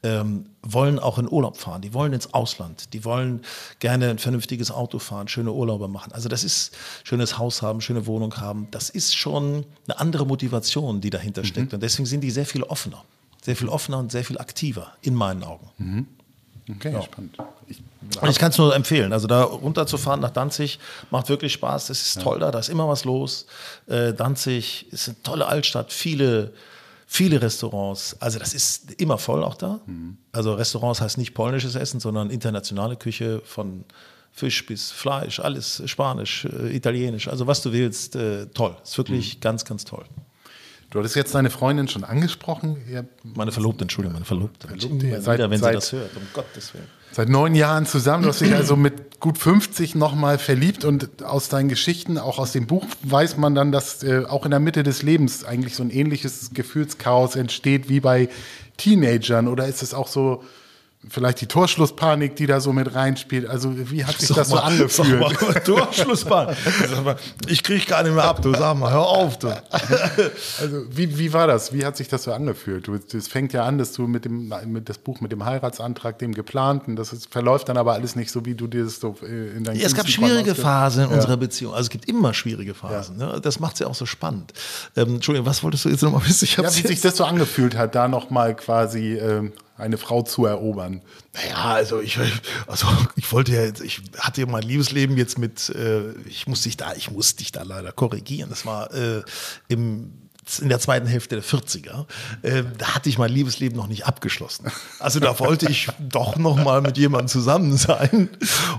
ähm, wollen auch in Urlaub fahren, die wollen ins Ausland, die wollen gerne ein vernünftiges Auto fahren, schöne Urlaube machen. Also das ist schönes Haus haben, schöne Wohnung haben. Das ist schon eine andere Motivation, die dahinter steckt. Mhm. Und deswegen sind die sehr viel offener, sehr viel offener und sehr viel aktiver in meinen Augen. Mhm. Okay, ja. spannend. Ich, ich kann es nur empfehlen. Also da runterzufahren nach Danzig macht wirklich Spaß. Es ist ja. toll da, da ist immer was los. Äh, Danzig ist eine tolle Altstadt, viele, viele Restaurants. Also das ist immer voll auch da. Mhm. Also Restaurants heißt nicht polnisches Essen, sondern internationale Küche von Fisch bis Fleisch, alles Spanisch, äh, Italienisch. Also was du willst, äh, toll. Ist wirklich mhm. ganz, ganz toll. Du hattest jetzt deine Freundin schon angesprochen. Ihr meine Verlobte, Entschuldigung, meine Verlobte. Verlobte ja. seit, wenn seit, sie das hört, um Gottes Willen. Seit neun Jahren zusammen. Du hast dich also mit gut 50 nochmal verliebt und aus deinen Geschichten, auch aus dem Buch, weiß man dann, dass äh, auch in der Mitte des Lebens eigentlich so ein ähnliches Gefühlschaos entsteht wie bei Teenagern. Oder ist es auch so, vielleicht die Torschlusspanik, die da so mit reinspielt. Also wie hat sich sag das mal, so angefühlt? Mal, Torschlusspanik. ich kriege gar nicht mehr ab. Du sag mal, hör auf. Du. Also wie, wie war das? Wie hat sich das so angefühlt? Es fängt ja an, dass du mit dem mit das Buch mit dem Heiratsantrag, dem geplanten, das ist, verläuft dann aber alles nicht so, wie du dir das so äh, in deinem ja, Es gab schwierige Phasen in ja. unserer Beziehung. Also es gibt immer schwierige Phasen. Ja. Ne? Das macht es ja auch so spannend. Ähm, Entschuldigung, was wolltest du jetzt nochmal wissen? Ich ja, wie sich das so angefühlt hat, da nochmal quasi ähm, eine Frau zu erobern? Naja, also ich, also ich wollte ja, ich hatte ja mein Liebesleben jetzt mit, äh, ich muss dich da, ich muss dich da leider korrigieren. Das war äh, im in der zweiten Hälfte der 40er, äh, da hatte ich mein Liebesleben noch nicht abgeschlossen. Also da wollte ich doch noch mal mit jemandem zusammen sein.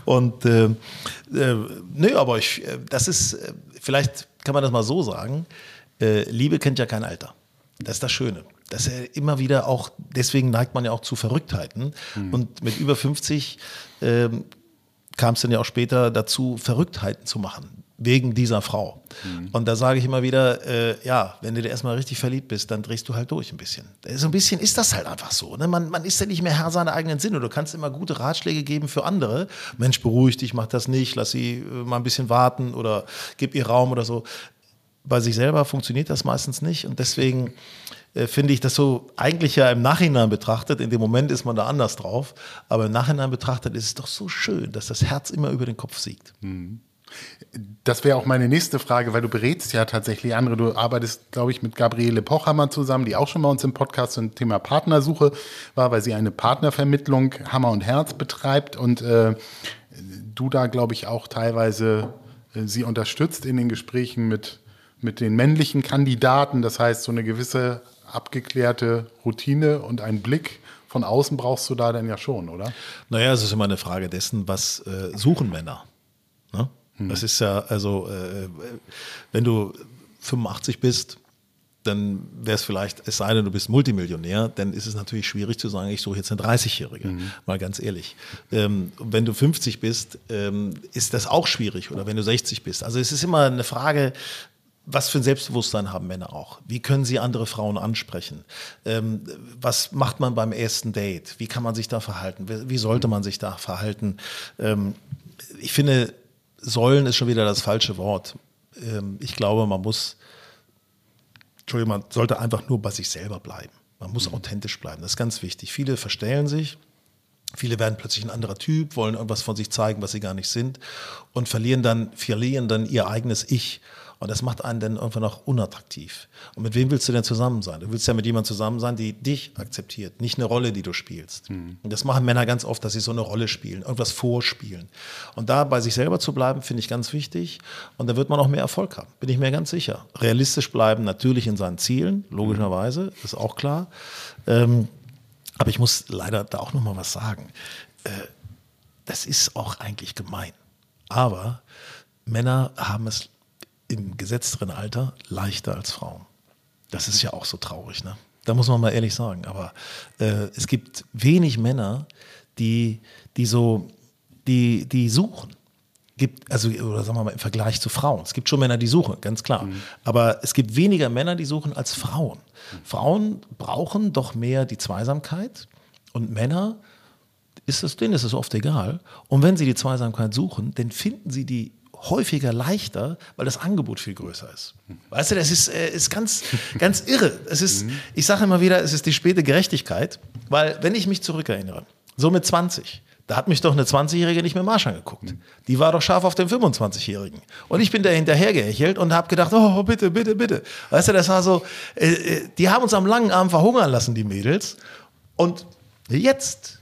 Und äh, äh, nee, aber ich, äh, das ist, äh, vielleicht kann man das mal so sagen, äh, Liebe kennt ja kein Alter. Das ist das Schöne dass er immer wieder auch, deswegen neigt man ja auch zu Verrücktheiten. Mhm. Und mit über 50 ähm, kam es dann ja auch später dazu, Verrücktheiten zu machen, wegen dieser Frau. Mhm. Und da sage ich immer wieder, äh, ja, wenn du dir erstmal richtig verliebt bist, dann drehst du halt durch ein bisschen. So ein bisschen ist das halt einfach so. Ne? Man, man ist ja nicht mehr Herr seiner eigenen Sinne. Du kannst immer gute Ratschläge geben für andere. Mensch, beruhig dich, mach das nicht, lass sie äh, mal ein bisschen warten oder gib ihr Raum oder so. Bei sich selber funktioniert das meistens nicht. Und deswegen äh, finde ich das so eigentlich ja im Nachhinein betrachtet, in dem Moment ist man da anders drauf, aber im Nachhinein betrachtet ist es doch so schön, dass das Herz immer über den Kopf siegt. Mhm. Das wäre auch meine nächste Frage, weil du berätst ja tatsächlich andere. Du arbeitest, glaube ich, mit Gabriele Pochhammer zusammen, die auch schon bei uns im Podcast zum Thema Partnersuche war, weil sie eine Partnervermittlung Hammer und Herz betreibt und äh, du da, glaube ich, auch teilweise äh, sie unterstützt in den Gesprächen mit, mit den männlichen Kandidaten. Das heißt, so eine gewisse abgeklärte Routine und einen Blick von außen brauchst du da dann ja schon, oder? Naja, es ist immer eine Frage dessen, was äh, suchen Männer. Ne? Hm. Das ist ja, also, äh, wenn du 85 bist, dann wäre es vielleicht, es sei denn, du bist Multimillionär, dann ist es natürlich schwierig zu sagen, ich suche jetzt eine 30-Jährige, mhm. mal ganz ehrlich. Ähm, wenn du 50 bist, ähm, ist das auch schwierig oder wenn du 60 bist. Also es ist immer eine Frage, was für ein Selbstbewusstsein haben Männer auch? Wie können sie andere Frauen ansprechen? Ähm, was macht man beim ersten Date? Wie kann man sich da verhalten? Wie, sollte man sich da verhalten? Ähm, ich finde, sollen ist schon wieder das falsche Wort. Ähm, ich glaube, man muss, Entschuldigung, man sollte einfach nur bei sich selber bleiben. Man muss mhm. authentisch bleiben. Das ist ganz wichtig. Viele verstellen sich. Viele werden plötzlich ein anderer Typ, wollen irgendwas von sich zeigen, was sie gar nicht sind und verlieren dann, verlieren dann ihr eigenes Ich. Und das macht einen dann irgendwann auch unattraktiv. Und mit wem willst du denn zusammen sein? Du willst ja mit jemandem zusammen sein, die dich akzeptiert, nicht eine Rolle, die du spielst. Mhm. Und das machen Männer ganz oft, dass sie so eine Rolle spielen, irgendwas vorspielen. Und da bei sich selber zu bleiben, finde ich ganz wichtig. Und da wird man auch mehr Erfolg haben, bin ich mir ganz sicher. Realistisch bleiben, natürlich in seinen Zielen, logischerweise, ist auch klar. Ähm, aber ich muss leider da auch noch mal was sagen. Äh, das ist auch eigentlich gemein. Aber Männer haben es im gesetzteren Alter leichter als Frauen. Das ist ja auch so traurig, ne? Da muss man mal ehrlich sagen. Aber äh, es gibt wenig Männer, die, die so, die, die suchen. Gibt, also, oder sagen wir mal im Vergleich zu Frauen. Es gibt schon Männer, die suchen, ganz klar. Mhm. Aber es gibt weniger Männer, die suchen als Frauen. Mhm. Frauen brauchen doch mehr die Zweisamkeit und Männer ist es, denen ist es oft egal. Und wenn sie die Zweisamkeit suchen, dann finden sie die häufiger leichter, weil das Angebot viel größer ist. Weißt du, das ist, äh, ist ganz, ganz irre. Es ist, mhm. ich sage immer wieder, es ist die späte Gerechtigkeit, weil wenn ich mich zurückerinnere, so mit 20, da hat mich doch eine 20-Jährige nicht mehr Marsch angeguckt. Mhm. Die war doch scharf auf den 25-Jährigen. Und ich bin da hinterhergehechelt und habe gedacht, oh, bitte, bitte, bitte. Weißt du, das war so, äh, äh, die haben uns am langen Arm verhungern lassen, die Mädels. Und jetzt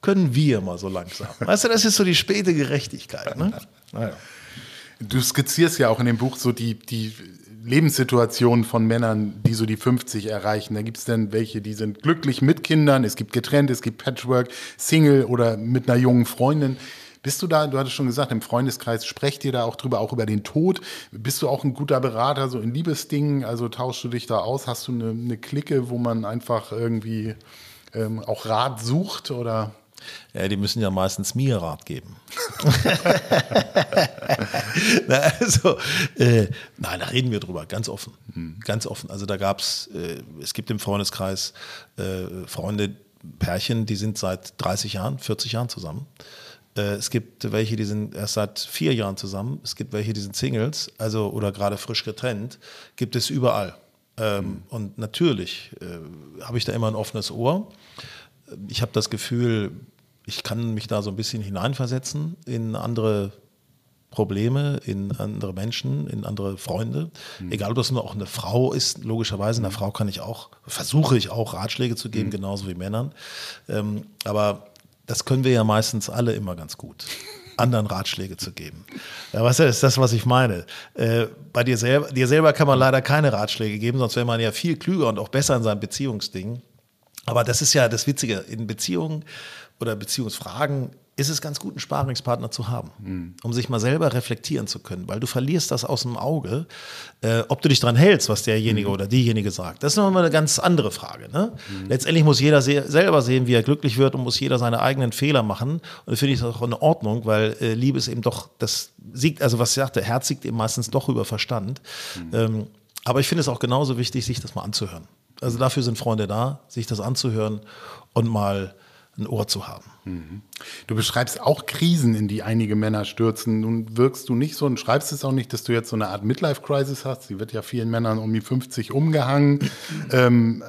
können wir mal so langsam. Weißt du, das ist so die späte Gerechtigkeit. Ne? Naja. Du skizzierst ja auch in dem Buch so die, die Lebenssituationen von Männern, die so die 50 erreichen. Da gibt es dann welche, die sind glücklich mit Kindern, es gibt getrennt, es gibt Patchwork, Single oder mit einer jungen Freundin. Bist du da, du hattest schon gesagt, im Freundeskreis sprecht ihr da auch drüber, auch über den Tod. Bist du auch ein guter Berater so in Liebesdingen? Also tauschst du dich da aus? Hast du eine, eine Clique, wo man einfach irgendwie ähm, auch Rat sucht oder? Ja, die müssen ja meistens mir Rat geben. Na, also, äh, nein, da reden wir drüber, ganz offen. Mhm. Ganz offen. Also da gab es, äh, es gibt im Freundeskreis äh, Freunde, Pärchen, die sind seit 30 Jahren, 40 Jahren zusammen. Äh, es gibt welche, die sind erst seit vier Jahren zusammen. Es gibt welche, die sind Singles, also oder gerade frisch getrennt. Gibt es überall. Ähm, und natürlich äh, habe ich da immer ein offenes Ohr. Ich habe das Gefühl, ich kann mich da so ein bisschen hineinversetzen in andere Probleme, in andere Menschen, in andere Freunde. Mhm. Egal, ob das nur auch eine Frau ist, logischerweise. Einer Frau kann ich auch, versuche ich auch Ratschläge zu geben, mhm. genauso wie Männern. Ähm, aber das können wir ja meistens alle immer ganz gut anderen Ratschläge zu geben. Ja, was ist das, was ich meine? Äh, bei dir selber, dir selber kann man leider keine Ratschläge geben, sonst wäre man ja viel klüger und auch besser in seinem Beziehungsding. Aber das ist ja das Witzige. In Beziehungen oder Beziehungsfragen ist es ganz gut, einen Sparingspartner zu haben, mhm. um sich mal selber reflektieren zu können, weil du verlierst das aus dem Auge, äh, ob du dich dran hältst, was derjenige mhm. oder diejenige sagt. Das ist nochmal eine ganz andere Frage. Ne? Mhm. Letztendlich muss jeder se selber sehen, wie er glücklich wird und muss jeder seine eigenen Fehler machen. Und das finde ich auch in Ordnung, weil äh, Liebe ist eben doch, das siegt, also was ich sagte, Herz siegt eben meistens doch über Verstand. Mhm. Ähm, aber ich finde es auch genauso wichtig, sich das mal anzuhören. Also dafür sind Freunde da, sich das anzuhören und mal ein Ohr zu haben. Mhm. Du beschreibst auch Krisen, in die einige Männer stürzen. Nun wirkst du nicht so und schreibst es auch nicht, dass du jetzt so eine Art Midlife-Crisis hast. Sie wird ja vielen Männern um die 50 umgehangen, ähm,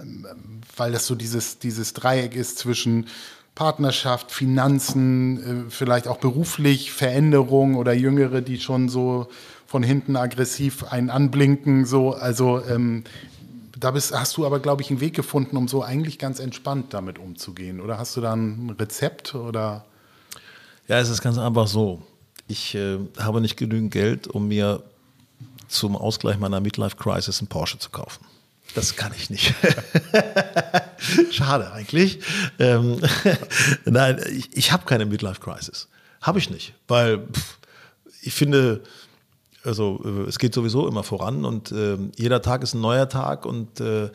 weil das so dieses, dieses Dreieck ist zwischen Partnerschaft, Finanzen, äh, vielleicht auch beruflich, Veränderung oder Jüngere, die schon so von hinten aggressiv einen anblinken. So, also ähm, da bist, hast du aber, glaube ich, einen Weg gefunden, um so eigentlich ganz entspannt damit umzugehen. Oder hast du da ein Rezept oder? Ja, es ist ganz einfach so. Ich äh, habe nicht genügend Geld, um mir zum Ausgleich meiner Midlife Crisis einen Porsche zu kaufen. Das kann ich nicht. Schade eigentlich. Ähm, Nein, ich, ich habe keine Midlife Crisis. Habe ich nicht, weil pff, ich finde, also äh, es geht sowieso immer voran und äh, jeder Tag ist ein neuer Tag und äh,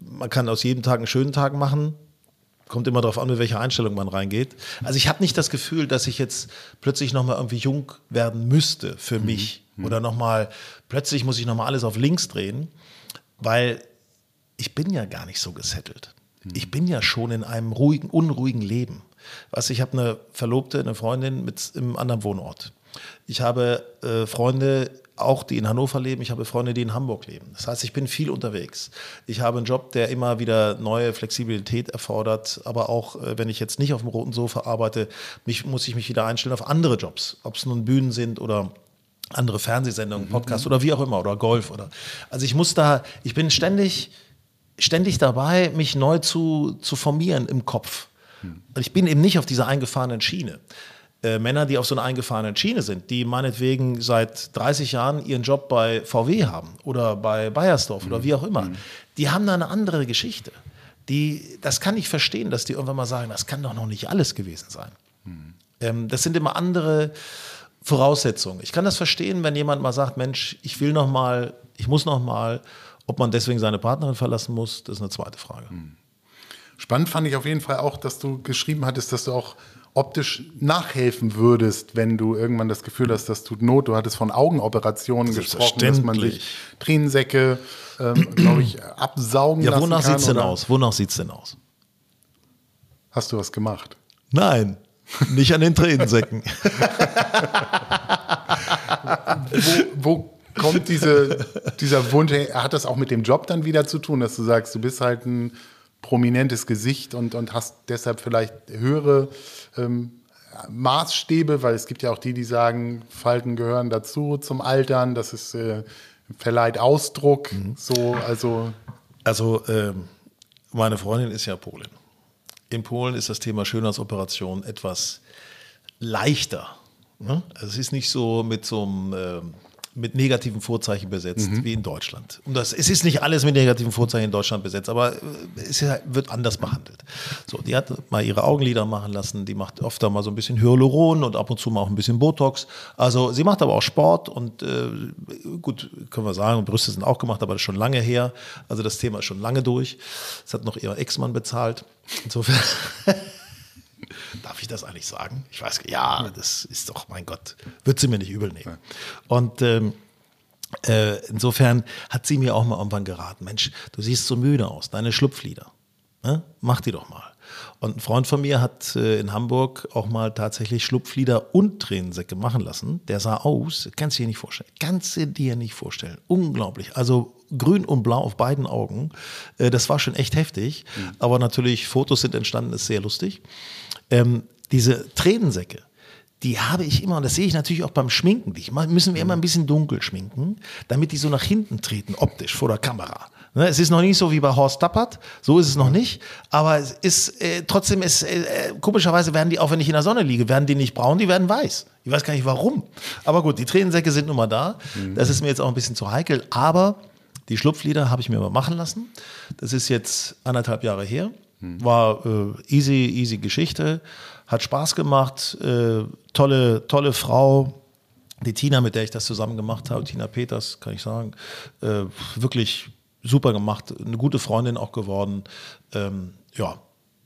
man kann aus jedem Tag einen schönen Tag machen. Kommt immer darauf an, mit welcher Einstellung man reingeht. Also ich habe nicht das Gefühl, dass ich jetzt plötzlich nochmal irgendwie jung werden müsste für mhm. mich. Mhm. Oder nochmal, plötzlich muss ich nochmal alles auf links drehen, weil ich bin ja gar nicht so gesettelt. Mhm. Ich bin ja schon in einem ruhigen, unruhigen Leben. Was, ich habe eine Verlobte, eine Freundin mit im anderen Wohnort. Ich habe äh, Freunde, auch die in Hannover leben. Ich habe Freunde, die in Hamburg leben. Das heißt, ich bin viel unterwegs. Ich habe einen Job, der immer wieder neue Flexibilität erfordert. Aber auch, äh, wenn ich jetzt nicht auf dem roten Sofa arbeite, mich, muss ich mich wieder einstellen auf andere Jobs. Ob es nun Bühnen sind oder andere Fernsehsendungen, mhm. Podcasts mhm. oder wie auch immer oder Golf oder. Also ich muss da, ich bin ständig, ständig dabei, mich neu zu, zu formieren im Kopf. Mhm. Ich bin eben nicht auf dieser eingefahrenen Schiene. Äh, Männer, die auf so einer eingefahrenen Schiene sind, die meinetwegen seit 30 Jahren ihren Job bei VW haben oder bei Bayersdorf mhm. oder wie auch immer, mhm. die haben da eine andere Geschichte. Die, das kann ich verstehen, dass die irgendwann mal sagen, das kann doch noch nicht alles gewesen sein. Mhm. Ähm, das sind immer andere Voraussetzungen. Ich kann das verstehen, wenn jemand mal sagt, Mensch, ich will noch mal, ich muss noch mal, ob man deswegen seine Partnerin verlassen muss, das ist eine zweite Frage. Mhm. Spannend fand ich auf jeden Fall auch, dass du geschrieben hattest, dass du auch optisch nachhelfen würdest, wenn du irgendwann das Gefühl hast, das tut Not. Du hattest von Augenoperationen gesprochen, dass man sich Tränensäcke, ähm, glaube ich, absaugen ja, lassen kann. Wonach sieht es denn aus? Wonach sieht es denn aus? Hast du was gemacht? Nein, nicht an den Tränensäcken. wo, wo kommt diese, dieser Wunsch, hat das auch mit dem Job dann wieder zu tun, dass du sagst, du bist halt ein prominentes Gesicht und, und hast deshalb vielleicht höhere ähm, Maßstäbe, weil es gibt ja auch die, die sagen, Falten gehören dazu zum Altern, das ist äh, verleiht Ausdruck, mhm. so, also. Also, ähm, meine Freundin ist ja Polin. In Polen ist das Thema Schönheitsoperation etwas leichter. Ne? Also es ist nicht so mit so einem ähm, mit negativen Vorzeichen besetzt, mhm. wie in Deutschland. Und das, es ist nicht alles mit negativen Vorzeichen in Deutschland besetzt, aber äh, es wird anders behandelt. So, die hat mal ihre Augenlider machen lassen, die macht oft mal so ein bisschen Hyaluron und ab und zu mal auch ein bisschen Botox. Also sie macht aber auch Sport und äh, gut, können wir sagen, Brüste sind auch gemacht, aber das ist schon lange her. Also das Thema ist schon lange durch. Das hat noch ihr Ex-Mann bezahlt. Insofern. Darf ich das eigentlich sagen? Ich weiß, ja, das ist doch, mein Gott, wird sie mir nicht übel nehmen. Und ähm, äh, insofern hat sie mir auch mal irgendwann geraten, Mensch, du siehst so müde aus, deine Schlupflieder, ne? mach die doch mal. Und ein Freund von mir hat äh, in Hamburg auch mal tatsächlich Schlupflieder und Tränensäcke machen lassen. Der sah aus, kannst du dir nicht vorstellen, kannst du dir nicht vorstellen. Unglaublich. Also grün und blau auf beiden Augen. Äh, das war schon echt heftig. Mhm. Aber natürlich, Fotos sind entstanden, ist sehr lustig. Ähm, diese Tränensäcke, die habe ich immer, und das sehe ich natürlich auch beim Schminken, die müssen wir immer ein bisschen dunkel schminken, damit die so nach hinten treten, optisch, vor der Kamera. Ne, es ist noch nicht so wie bei Horst Tappert, so ist es noch nicht, aber es ist äh, trotzdem, ist, äh, komischerweise werden die, auch wenn ich in der Sonne liege, werden die nicht braun, die werden weiß. Ich weiß gar nicht warum. Aber gut, die Tränensäcke sind nun mal da. Mhm. Das ist mir jetzt auch ein bisschen zu heikel, aber die Schlupflieder habe ich mir mal machen lassen. Das ist jetzt anderthalb Jahre her. Mhm. War äh, easy, easy Geschichte. Hat Spaß gemacht. Äh, tolle, tolle Frau. Die Tina, mit der ich das zusammen gemacht habe, Tina Peters, kann ich sagen, äh, wirklich super gemacht, eine gute Freundin auch geworden. Ähm, ja,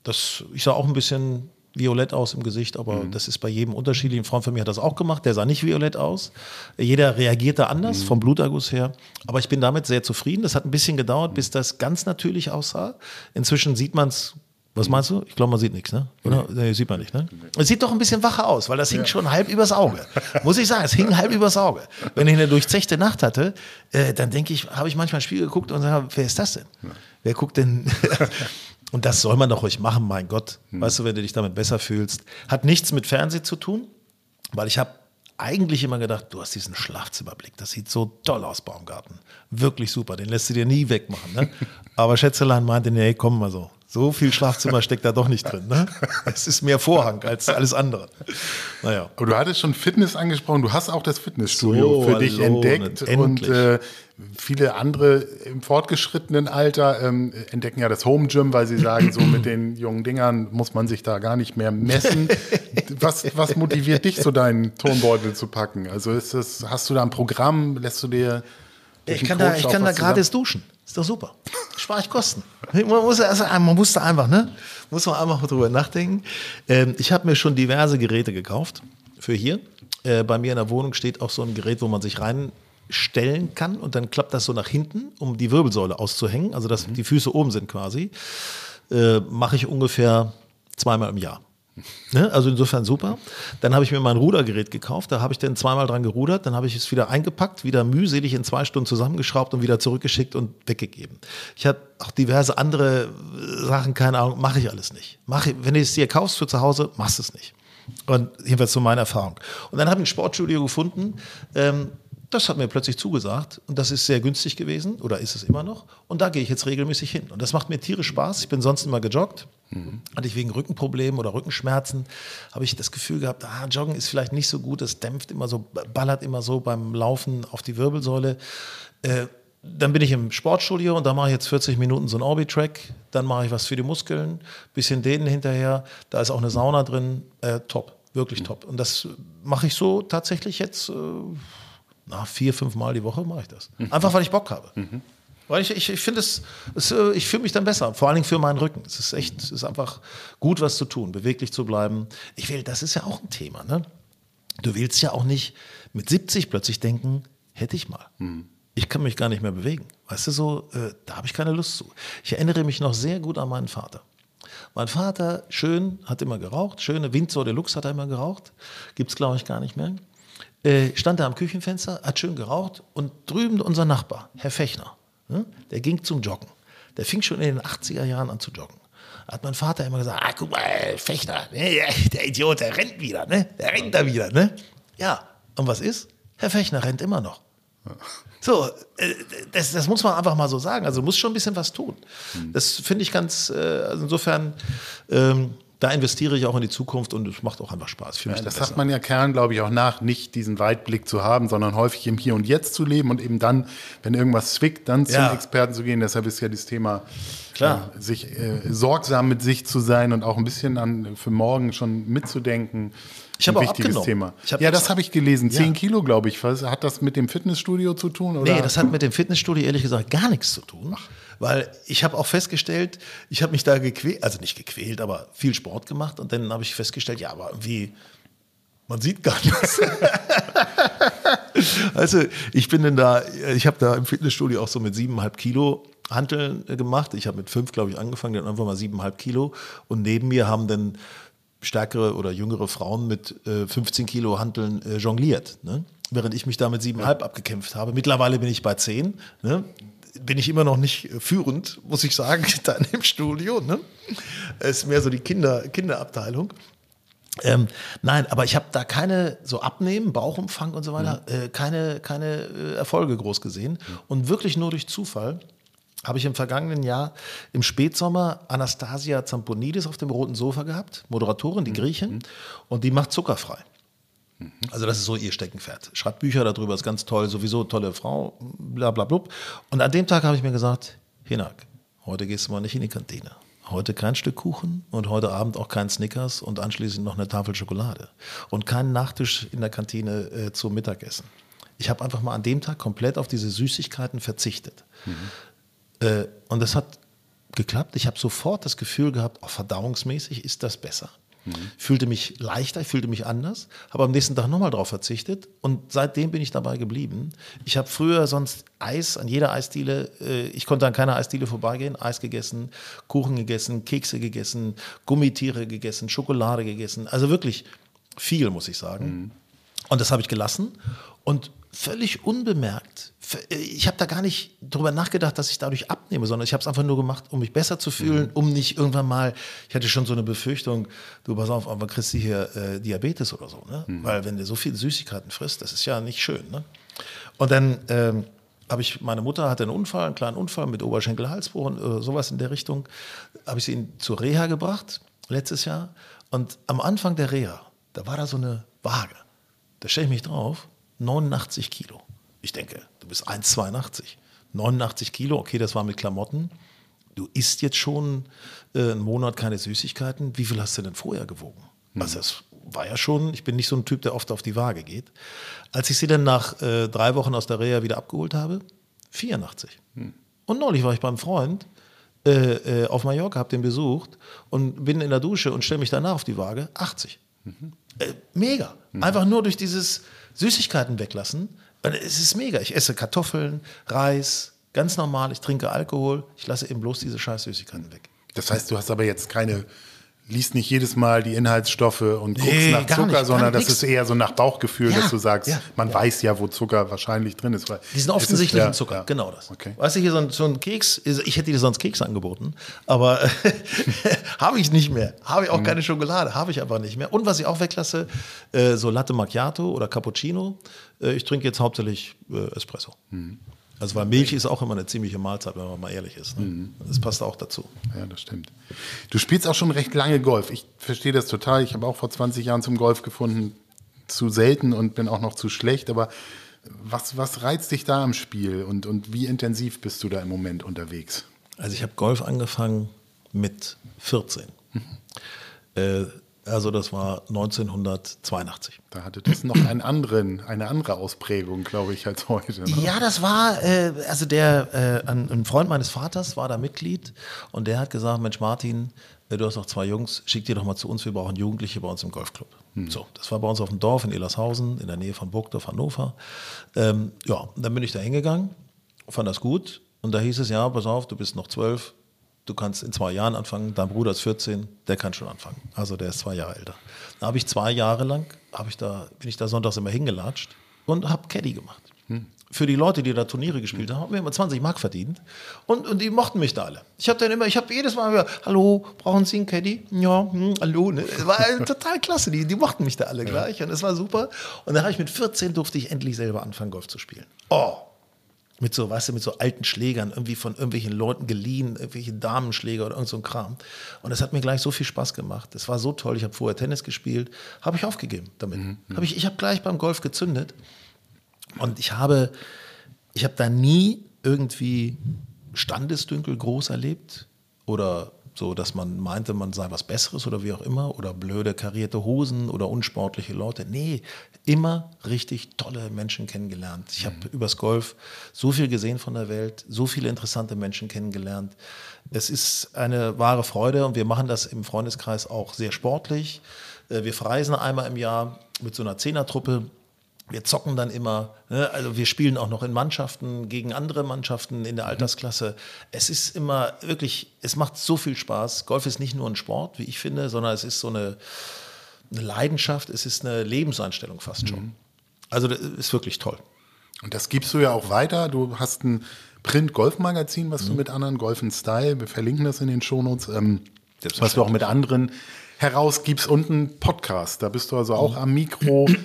das, ich sah auch ein bisschen violett aus im Gesicht, aber mhm. das ist bei jedem unterschiedlich. Ein Freund von mir hat das auch gemacht, der sah nicht violett aus. Jeder reagierte anders mhm. vom Bluterguss her. Aber ich bin damit sehr zufrieden. Das hat ein bisschen gedauert, bis das ganz natürlich aussah. Inzwischen sieht man es was meinst du? Ich glaube, man sieht nichts, ne? Oder? Nee. nee. sieht man nicht, ne? Es sieht doch ein bisschen wacher aus, weil das hing ja. schon halb übers Auge. Muss ich sagen, es hing halb übers Auge. Wenn ich eine durchzechte Nacht hatte, äh, dann denke ich, habe ich manchmal ein Spiel geguckt und sage, wer ist das denn? Ja. Wer guckt denn? und das soll man doch ruhig machen, mein Gott. Hm. Weißt du, wenn du dich damit besser fühlst. Hat nichts mit Fernsehen zu tun, weil ich habe eigentlich immer gedacht, du hast diesen Schlafzimmerblick. Das sieht so toll aus, Baumgarten. Wirklich super. Den lässt du dir nie wegmachen. Ne? Aber Schätzelein meinte, nee, komm mal so. So viel Schlafzimmer steckt da doch nicht drin. Ne? Es ist mehr Vorhang als alles andere. Naja. Aber du hattest schon Fitness angesprochen. Du hast auch das Fitnessstudio so, für dich hallo, entdeckt. Und äh, viele andere im fortgeschrittenen Alter ähm, entdecken ja das Home Gym, weil sie sagen, so mit den jungen Dingern muss man sich da gar nicht mehr messen. was, was motiviert dich, so deinen Tonbeutel zu packen? Also ist das, hast du da ein Programm? Lässt du dir ich kann, da, ich kann da gratis duschen. Ist doch super. Spare ich Kosten. Man muss, also, man muss da einfach, ne? Muss man einfach drüber nachdenken. Ähm, ich habe mir schon diverse Geräte gekauft für hier. Äh, bei mir in der Wohnung steht auch so ein Gerät, wo man sich reinstellen kann und dann klappt das so nach hinten, um die Wirbelsäule auszuhängen, also dass mhm. die Füße oben sind quasi. Äh, Mache ich ungefähr zweimal im Jahr. Ne? Also insofern super. Dann habe ich mir mein Rudergerät gekauft, da habe ich dann zweimal dran gerudert, dann habe ich es wieder eingepackt, wieder mühselig in zwei Stunden zusammengeschraubt und wieder zurückgeschickt und weggegeben. Ich habe auch diverse andere äh, Sachen, keine Ahnung, mache ich alles nicht. Mach, wenn du es dir kaufst für zu Hause, machst es nicht. Und jedenfalls so meine Erfahrung. Und dann habe ich ein Sportstudio gefunden, ähm, das hat mir plötzlich zugesagt und das ist sehr günstig gewesen oder ist es immer noch. Und da gehe ich jetzt regelmäßig hin. Und das macht mir tierisch Spaß. Ich bin sonst immer gejoggt. Mhm. Hatte ich wegen Rückenproblemen oder Rückenschmerzen, habe ich das Gefühl gehabt, ah, Joggen ist vielleicht nicht so gut, es dämpft immer so, ballert immer so beim Laufen auf die Wirbelsäule. Äh, dann bin ich im Sportstudio und da mache ich jetzt 40 Minuten so einen Orbi-Track. Dann mache ich was für die Muskeln, bisschen dehnen hinterher. Da ist auch eine Sauna drin. Äh, top, wirklich mhm. top. Und das mache ich so tatsächlich jetzt. Äh, na, vier, fünf Mal die Woche mache ich das. Einfach weil ich Bock habe. Mhm. Weil ich, ich, ich finde es, es, äh, ich fühle mich dann besser, vor allen Dingen für meinen Rücken. Es ist echt, es ist einfach gut, was zu tun, beweglich zu bleiben. Ich will, das ist ja auch ein Thema, ne? Du willst ja auch nicht mit 70 plötzlich denken, hätte ich mal. Mhm. Ich kann mich gar nicht mehr bewegen. Weißt du so, äh, da habe ich keine Lust zu. Ich erinnere mich noch sehr gut an meinen Vater. Mein Vater, schön, hat immer geraucht, schöne Windsor Deluxe hat er immer geraucht. Gibt es, glaube ich, gar nicht mehr. Äh, stand da am Küchenfenster, hat schön geraucht und drüben unser Nachbar, Herr Fechner, ne, der ging zum Joggen. Der fing schon in den 80er Jahren an zu joggen. Da hat mein Vater immer gesagt, ah, guck mal, Fechner, ne, der Idiot, der rennt wieder, ne? Der rennt da wieder, ne? Ja, und was ist? Herr Fechner rennt immer noch. So, äh, das, das, muss man einfach mal so sagen. Also muss schon ein bisschen was tun. Das finde ich ganz, äh, also insofern, ähm, da investiere ich auch in die Zukunft und es macht auch einfach Spaß. Ja, das sagt man ja Kernen, glaube ich, auch nach, nicht diesen Weitblick zu haben, sondern häufig im Hier und Jetzt zu leben und eben dann, wenn irgendwas zwickt, dann ja. zum Experten zu gehen. Deshalb ist ja das Thema, Klar. Äh, sich äh, sorgsam mit sich zu sein und auch ein bisschen an für morgen schon mitzudenken. Ich habe ein wichtiges Thema. ja, das habe ich gelesen. Zehn ja. Kilo, glaube ich. Hat das mit dem Fitnessstudio zu tun? Oder? Nee, das hat mit dem Fitnessstudio ehrlich gesagt gar nichts zu tun. Ach. Weil ich habe auch festgestellt, ich habe mich da gequält, also nicht gequält, aber viel Sport gemacht und dann habe ich festgestellt, ja, aber wie, man sieht gar nichts. also ich bin dann da, ich habe da im Fitnessstudio auch so mit siebeneinhalb Kilo Hanteln äh, gemacht. Ich habe mit fünf, glaube ich, angefangen, dann einfach mal siebeneinhalb Kilo. Und neben mir haben dann stärkere oder jüngere Frauen mit äh, 15 Kilo Hanteln äh, jongliert. Ne? Während ich mich da mit siebeneinhalb abgekämpft habe. Mittlerweile bin ich bei zehn. Ne? Bin ich immer noch nicht äh, führend, muss ich sagen, da in dem Studio. Ne? Es ist mehr so die Kinder, Kinderabteilung. Ähm, nein, aber ich habe da keine so Abnehmen, Bauchumfang und so weiter, mhm. äh, keine, keine äh, Erfolge groß gesehen. Mhm. Und wirklich nur durch Zufall habe ich im vergangenen Jahr im Spätsommer Anastasia Zamponidis auf dem roten Sofa gehabt, Moderatorin, die mhm. Griechin, mhm. und die macht zuckerfrei. Mhm. Also das ist so ihr Steckenpferd. Schreibt Bücher darüber, ist ganz toll, sowieso tolle Frau, bla bla bla. Und an dem Tag habe ich mir gesagt, Hinak, heute gehst du mal nicht in die Kantine. Heute kein Stück Kuchen und heute Abend auch kein Snickers und anschließend noch eine Tafel Schokolade. Und keinen Nachtisch in der Kantine äh, zum Mittagessen. Ich habe einfach mal an dem Tag komplett auf diese Süßigkeiten verzichtet. Mhm. Äh, und das hat geklappt. Ich habe sofort das Gefühl gehabt, oh, verdauungsmäßig ist das besser. Mhm. Fühlte mich leichter, ich fühlte mich anders, habe am nächsten Tag nochmal drauf verzichtet und seitdem bin ich dabei geblieben. Ich habe früher sonst Eis an jeder Eisdiele, äh, ich konnte an keiner Eisdiele vorbeigehen, Eis gegessen, Kuchen gegessen, Kekse gegessen, Gummitiere gegessen, Schokolade gegessen, also wirklich viel, muss ich sagen. Mhm. Und das habe ich gelassen und völlig unbemerkt. Ich habe da gar nicht drüber nachgedacht, dass ich dadurch abnehme, sondern ich habe es einfach nur gemacht, um mich besser zu fühlen, mhm. um nicht irgendwann mal, ich hatte schon so eine Befürchtung, du pass auf, aber kriegst du hier äh, Diabetes oder so, ne? Mhm. Weil wenn du so viele Süßigkeiten frisst, das ist ja nicht schön, ne? Und dann ähm, habe ich, meine Mutter hatte einen Unfall, einen kleinen Unfall mit Oberschenkel-Halsbruch und äh, sowas in der Richtung, habe ich sie in, zur Reha gebracht, letztes Jahr. Und am Anfang der Reha, da war da so eine Waage. Da stelle ich mich drauf 89 Kilo. Ich denke, du bist 1,82. 89 Kilo, okay, das war mit Klamotten. Du isst jetzt schon äh, einen Monat keine Süßigkeiten. Wie viel hast du denn vorher gewogen? Mhm. Also das war ja schon, ich bin nicht so ein Typ, der oft auf die Waage geht. Als ich sie dann nach äh, drei Wochen aus der Reha wieder abgeholt habe, 84. Mhm. Und neulich war ich beim Freund äh, äh, auf Mallorca, habe den besucht und bin in der Dusche und stelle mich danach auf die Waage, 80. Mhm. Äh, mega. Mhm. Einfach nur durch dieses Süßigkeiten weglassen. Es ist mega. Ich esse Kartoffeln, Reis, ganz normal. Ich trinke Alkohol. Ich lasse eben bloß diese scheiß Süßigkeiten weg. Das heißt, du hast aber jetzt keine liest nicht jedes Mal die Inhaltsstoffe und guckst nee, nach Zucker, nicht, sondern das nix. ist eher so nach Bauchgefühl, ja, dass du sagst, ja, man ja. weiß ja, wo Zucker wahrscheinlich drin ist. Diesen offensichtlichen ist, Zucker, genau das. Okay. Weißt du, hier so ein, so ein, Keks, ich hätte dir sonst Keks angeboten, aber habe ich nicht mehr. Habe ich auch mhm. keine Schokolade, habe ich aber nicht mehr. Und was ich auch weglasse, äh, so Latte Macchiato oder Cappuccino. Äh, ich trinke jetzt hauptsächlich äh, Espresso. Mhm. Also weil Milch ist auch immer eine ziemliche Mahlzeit, wenn man mal ehrlich ist. Ne? Mhm. Das passt auch dazu. Ja, das stimmt. Du spielst auch schon recht lange Golf. Ich verstehe das total. Ich habe auch vor 20 Jahren zum Golf gefunden. Zu selten und bin auch noch zu schlecht. Aber was, was reizt dich da am Spiel und, und wie intensiv bist du da im Moment unterwegs? Also ich habe Golf angefangen mit 14. Mhm. Äh, also das war 1982. Da hatte das noch einen anderen, eine andere Ausprägung, glaube ich, als heute. Ne? Ja, das war, äh, also der, äh, ein, Freund meines Vaters war da Mitglied und der hat gesagt, Mensch Martin, äh, du hast noch zwei Jungs, schick die doch mal zu uns, wir brauchen Jugendliche bei uns im Golfclub. Hm. So, das war bei uns auf dem Dorf in Elershausen, in der Nähe von Burgdorf, Hannover. Ähm, ja, dann bin ich da hingegangen, fand das gut und da hieß es, ja, pass auf, du bist noch zwölf, du kannst in zwei Jahren anfangen, dein Bruder ist 14, der kann schon anfangen. Also der ist zwei Jahre älter. Da habe ich zwei Jahre lang, ich da, bin ich da sonntags immer hingelatscht und habe Caddy gemacht. Hm. Für die Leute, die da Turniere gespielt haben, haben wir immer 20 Mark verdient. Und, und die mochten mich da alle. Ich habe dann immer, ich habe jedes Mal wieder, hallo, brauchen Sie einen Caddy? Ja, hm, hallo. Ne? War total klasse, die, die mochten mich da alle gleich und es war super. Und dann habe ich mit 14 durfte ich endlich selber anfangen, Golf zu spielen. Oh, mit so, weißt du, mit so alten Schlägern, irgendwie von irgendwelchen Leuten geliehen, irgendwelche Damenschläger oder irgend so ein Kram. Und das hat mir gleich so viel Spaß gemacht. Das war so toll. Ich habe vorher Tennis gespielt, habe ich aufgegeben damit. Mhm. Hab ich ich habe gleich beim Golf gezündet. Und ich habe, ich habe da nie irgendwie Standesdünkel groß erlebt oder so, dass man meinte, man sei was Besseres oder wie auch immer, oder blöde karierte Hosen oder unsportliche Leute. Nee, immer richtig tolle Menschen kennengelernt. Ich habe mhm. übers Golf so viel gesehen von der Welt, so viele interessante Menschen kennengelernt. Es ist eine wahre Freude und wir machen das im Freundeskreis auch sehr sportlich. Äh, wir verreisen einmal im Jahr mit so einer Zehnertruppe Wir zocken dann immer, ne? also wir spielen auch noch in Mannschaften gegen andere Mannschaften in der Altersklasse. Es ist immer wirklich, es macht so viel Spaß. Golf ist nicht nur ein Sport, wie ich finde, sondern es ist so eine, eine Leidenschaft, es ist eine Lebenseinstellung fast schon. Also das ist wirklich toll. Und das gibst du ja auch weiter. Du hast ein Print-Golf-Magazin, was du mit anderen, Golf Style, wir verlinken das in den Shownotes, ähm, was du auch mit anderen herausgibst und einen Podcast. Da bist du also auch am Mikro.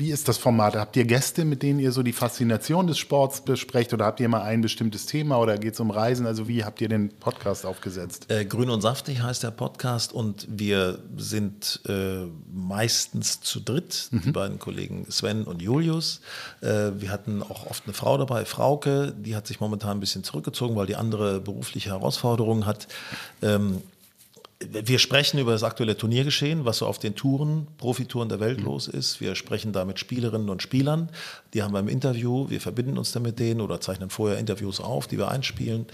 Wie ist das Format? Habt ihr Gäste, mit denen ihr so die Faszination des Sports besprecht oder habt ihr mal ein bestimmtes Thema oder geht es um Reisen? Also wie habt ihr den Podcast aufgesetzt? Äh, Grün und saftig heißt der Podcast und wir sind äh, meistens zu dritt, Mhm. die beiden Kollegen Sven und Julius. Äh, wir hatten auch oft eine Frau dabei, Frauke, die hat sich momentan ein bisschen zurückgezogen, weil die andere berufliche Herausforderungen hat. Ähm, wir sprechen über das aktuelle Turniergeschehen, was so auf den Touren, Profitouren der Welt los ist. Wir sprechen da mit Spielerinnen und Spielern. Die haben wir im Interview. Wir verbinden uns dann mit denen oder zeichnen vorher Interviews auf, die wir einspielen.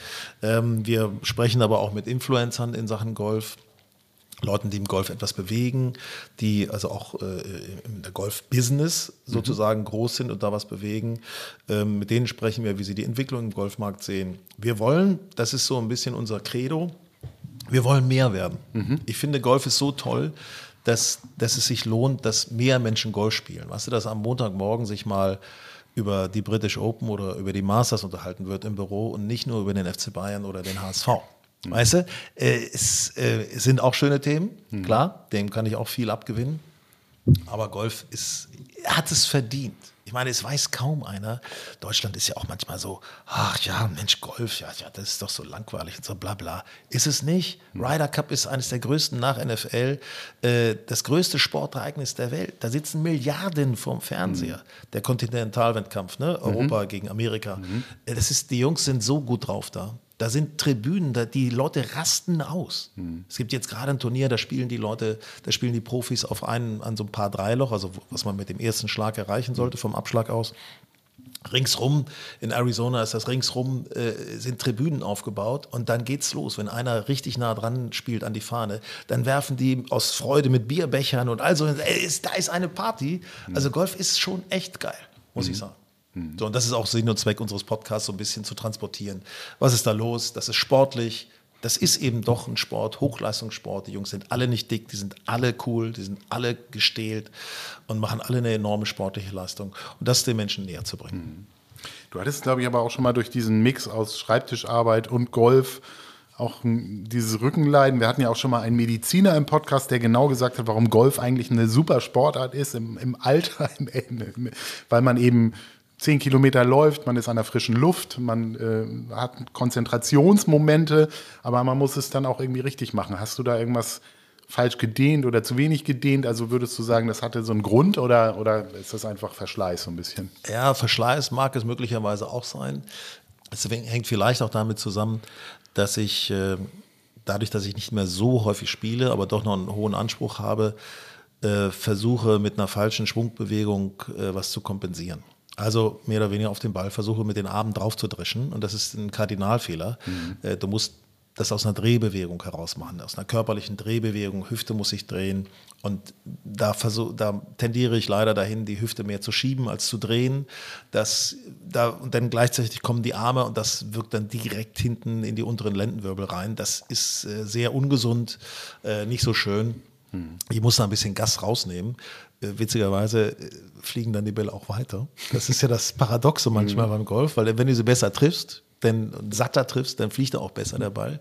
Ähm, wir sprechen aber auch mit Influencern in Sachen Golf. Leuten, die im Golf etwas bewegen, die also auch äh, in der Golf-Business sozusagen groß sind und da was bewegen. Ähm, mit denen sprechen wir, wie sie die Entwicklung im Golfmarkt sehen. Wir wollen, das ist so ein bisschen unser Credo, wir wollen mehr werden. Ich finde, Golf ist so toll, dass, dass es sich lohnt, dass mehr Menschen Golf spielen. Weißt du, dass am Montagmorgen sich mal über die British Open oder über die Masters unterhalten wird im Büro und nicht nur über den FC Bayern oder den HSV. Weißt du, äh, es, äh, es sind auch schöne Themen, klar, dem kann ich auch viel abgewinnen. Aber Golf ist, hat es verdient. Ich meine, es weiß kaum einer. Deutschland ist ja auch manchmal so, ach ja, Mensch, Golf, ja, ja, das ist doch so langweilig und so bla bla. Ist es nicht? Ryder Cup ist eines der größten nach NFL, äh, das größte Sportereignis der Welt. Da sitzen Milliarden vorm Fernseher. Der Kontinentalwettkampf, ne? Europa gegen Amerika. Äh, Das ist, die Jungs sind so gut drauf da. Da sind Tribünen, da, die Leute rasten aus. Es gibt jetzt gerade ein Turnier, da spielen die Leute, da spielen die Profis auf einen, an so ein paar Dreiloch, also was man mit dem ersten Schlag erreichen sollte vom Abschlag aus. Ringsrum, in Arizona ist das ringsrum, äh, sind Tribünen aufgebaut und dann geht's los. Wenn einer richtig nah dran spielt an die Fahne, dann werfen die aus Freude mit Bierbechern und also, da ist eine Party. Also Golf ist schon echt geil, muss ich sagen. So, und das ist auch Sinn und Zweck unseres Podcasts, so ein bisschen zu transportieren. Was ist da los? Das ist sportlich. Das ist eben doch ein Sport, Hochleistungssport. Die Jungs sind alle nicht dick, die sind alle cool, die sind alle gestählt und machen alle eine enorme sportliche Leistung. Und das den Menschen näher zu bringen. Du hattest, glaube ich, aber auch schon mal durch diesen Mix aus Schreibtischarbeit und Golf auch dieses Rückenleiden. Wir hatten ja auch schon mal einen Mediziner im Podcast, der genau gesagt hat, warum Golf eigentlich eine super Sportart ist im, im Alter, im, im, weil man eben zehn Kilometer läuft, man ist an der frischen Luft, man äh, hat Konzentrationsmomente, aber man muss es dann auch irgendwie richtig machen. Hast du da irgendwas falsch gedehnt oder zu wenig gedehnt? Also würdest du sagen, das hatte so einen Grund oder, oder ist das einfach Verschleiß so ein bisschen? Ja, Verschleiß mag es möglicherweise auch sein. Es hängt vielleicht auch damit zusammen, dass ich äh, dadurch, dass ich nicht mehr so häufig spiele, aber doch noch einen hohen Anspruch habe, äh, versuche mit einer falschen Schwungbewegung äh, was zu kompensieren. Also mehr oder weniger auf den Ball versuche mit den Armen drauf zu dreschen und das ist ein Kardinalfehler. Äh, du musst das aus einer Drehbewegung heraus machen, aus einer körperlichen Drehbewegung. Hüfte muss sich drehen. Und da, versuch, da tendiere ich leider dahin, die Hüfte mehr zu schieben als zu drehen. Das, da, und dann gleichzeitig kommen die Arme und das wirkt dann direkt hinten in die unteren Lendenwirbel rein. Das ist äh, sehr ungesund, äh, nicht so schön. Ich muss da ein bisschen Gas rausnehmen. Äh, witzigerweise äh, fliegen dann die Bälle auch weiter. Das ist ja das Paradoxe manchmal beim Golf, weil wenn du sie besser triffst, denn satter triffst, dann fliegt er auch besser der Ball.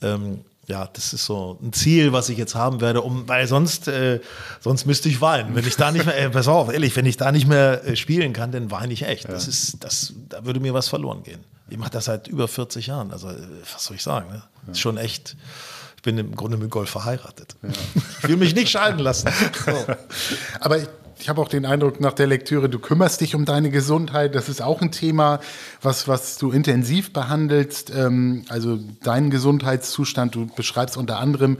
Ähm, ja, das ist so ein Ziel, was ich jetzt haben werde, um, weil sonst, äh, sonst müsste ich weinen. Wenn ich da nicht mehr, äh, pass auf, ehrlich, wenn ich da nicht mehr äh, spielen kann, dann weine ich echt. Das ist, das, da würde mir was verloren gehen. Ich mache das seit über 40 Jahren. Also, äh, was soll ich sagen? Ne? Ist schon echt. Ich bin im Grunde mit Golf verheiratet. Ich will mich nicht scheiden lassen. So. Aber ich, ich habe auch den Eindruck nach der Lektüre, du kümmerst dich um deine Gesundheit. Das ist auch ein Thema, was, was du intensiv behandelst. Ähm, also deinen Gesundheitszustand. Du beschreibst unter anderem